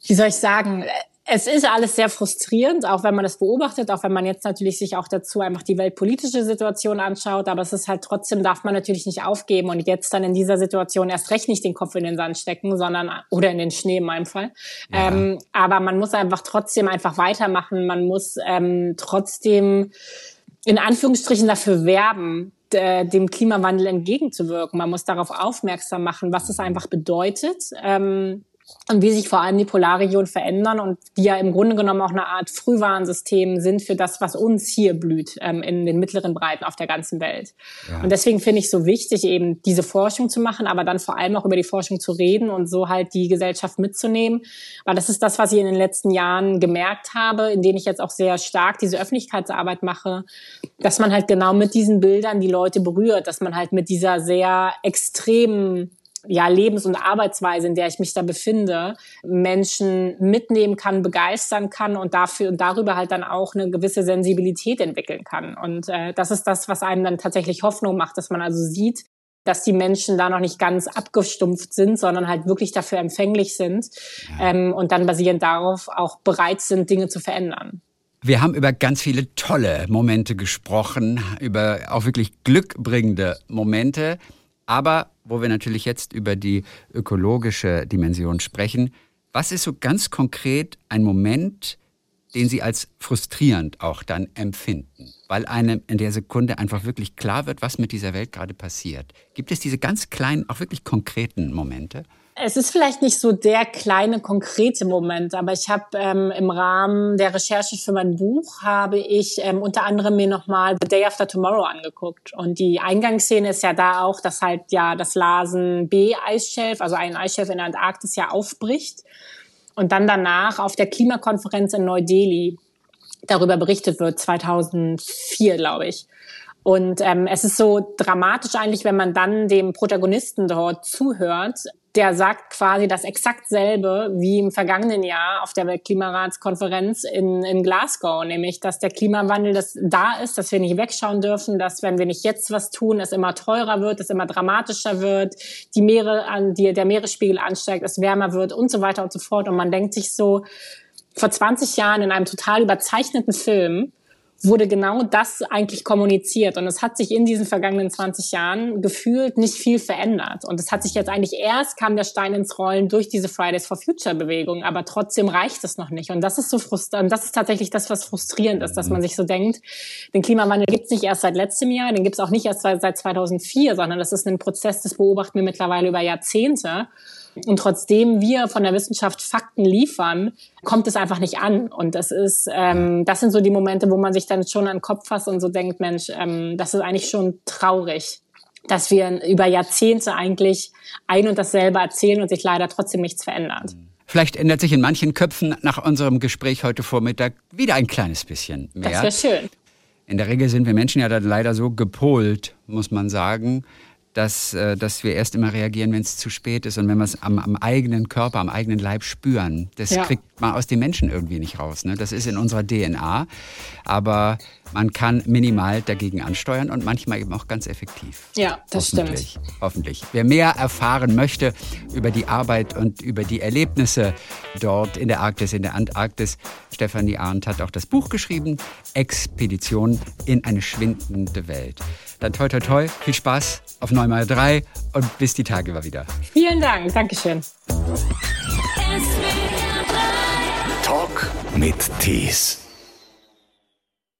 wie soll ich sagen? Es ist alles sehr frustrierend, auch wenn man das beobachtet, auch wenn man jetzt natürlich sich auch dazu einfach die weltpolitische Situation anschaut. Aber es ist halt trotzdem, darf man natürlich nicht aufgeben und jetzt dann in dieser Situation erst recht nicht den Kopf in den Sand stecken, sondern, oder in den Schnee in meinem Fall. Ja. Ähm, aber man muss einfach trotzdem einfach weitermachen. Man muss ähm, trotzdem in Anführungsstrichen dafür werben, dem Klimawandel entgegenzuwirken. Man muss darauf aufmerksam machen, was es einfach bedeutet. Ähm, und wie sich vor allem die Polarregionen verändern und die ja im Grunde genommen auch eine Art Frühwarnsystem sind für das, was uns hier blüht ähm, in den mittleren Breiten auf der ganzen Welt. Ja. Und deswegen finde ich so wichtig, eben diese Forschung zu machen, aber dann vor allem auch über die Forschung zu reden und so halt die Gesellschaft mitzunehmen. Weil das ist das, was ich in den letzten Jahren gemerkt habe, in denen ich jetzt auch sehr stark diese Öffentlichkeitsarbeit mache, dass man halt genau mit diesen Bildern die Leute berührt, dass man halt mit dieser sehr extremen ja, Lebens- und Arbeitsweise, in der ich mich da befinde, Menschen mitnehmen kann, begeistern kann und dafür und darüber halt dann auch eine gewisse Sensibilität entwickeln kann. Und äh, das ist das, was einem dann tatsächlich Hoffnung macht, dass man also sieht, dass die Menschen da noch nicht ganz abgestumpft sind, sondern halt wirklich dafür empfänglich sind ähm, und dann basierend darauf auch bereit sind, Dinge zu verändern. Wir haben über ganz viele tolle Momente gesprochen, über auch wirklich glückbringende Momente. Aber wo wir natürlich jetzt über die ökologische Dimension sprechen, was ist so ganz konkret ein Moment, den Sie als frustrierend auch dann empfinden, weil einem in der Sekunde einfach wirklich klar wird, was mit dieser Welt gerade passiert? Gibt es diese ganz kleinen, auch wirklich konkreten Momente? Es ist vielleicht nicht so der kleine konkrete Moment, aber ich habe ähm, im Rahmen der Recherche für mein Buch habe ich ähm, unter anderem mir nochmal The Day After Tomorrow angeguckt und die Eingangsszene ist ja da auch, dass halt ja das Lasen B Eisschelf, also ein Eisschelf in der Antarktis ja aufbricht und dann danach auf der Klimakonferenz in Neu-Delhi darüber berichtet wird 2004, glaube ich. Und ähm, es ist so dramatisch eigentlich, wenn man dann dem Protagonisten dort zuhört, der sagt quasi das exakt selbe wie im vergangenen Jahr auf der Weltklimaratskonferenz in, in Glasgow, nämlich, dass der Klimawandel das da ist, dass wir nicht wegschauen dürfen, dass wenn wir nicht jetzt was tun, es immer teurer wird, es immer dramatischer wird, die Meere an, die, der Meeresspiegel ansteigt, es wärmer wird und so weiter und so fort. Und man denkt sich so, vor 20 Jahren in einem total überzeichneten Film, wurde genau das eigentlich kommuniziert. Und es hat sich in diesen vergangenen 20 Jahren gefühlt nicht viel verändert. Und es hat sich jetzt eigentlich erst kam der Stein ins Rollen durch diese Fridays for Future Bewegung, aber trotzdem reicht es noch nicht. Und das ist so frustrierend. Das ist tatsächlich das, was frustrierend ist, dass man sich so denkt, den Klimawandel gibt es nicht erst seit letztem Jahr, den gibt es auch nicht erst seit 2004, sondern das ist ein Prozess, das beobachten wir mittlerweile über Jahrzehnte. Und trotzdem wir von der Wissenschaft Fakten liefern, kommt es einfach nicht an. Und das ist, ähm, das sind so die Momente, wo man sich dann schon an den Kopf fasst und so denkt, Mensch, ähm, das ist eigentlich schon traurig, dass wir über Jahrzehnte eigentlich ein und dasselbe erzählen und sich leider trotzdem nichts verändert. Vielleicht ändert sich in manchen Köpfen nach unserem Gespräch heute Vormittag wieder ein kleines bisschen mehr. Das wäre schön. In der Regel sind wir Menschen ja dann leider so gepolt, muss man sagen, dass, äh, dass wir erst immer reagieren, wenn es zu spät ist und wenn wir es am, am, eigenen Körper, am eigenen Leib spüren. Das ja. kriegt man aus den Menschen irgendwie nicht raus. Ne? Das ist in unserer DNA. Aber man kann minimal dagegen ansteuern und manchmal eben auch ganz effektiv. Ja, das hoffentlich, stimmt. Hoffentlich. Wer mehr erfahren möchte über die Arbeit und über die Erlebnisse dort in der Arktis, in der Antarktis, Stefanie Arndt hat auch das Buch geschrieben, Expedition in eine schwindende Welt. Dann toi toi toi, viel Spaß auf Neumar 3 und bis die Tage mal wieder. Vielen Dank, Dankeschön. Talk mit Tees.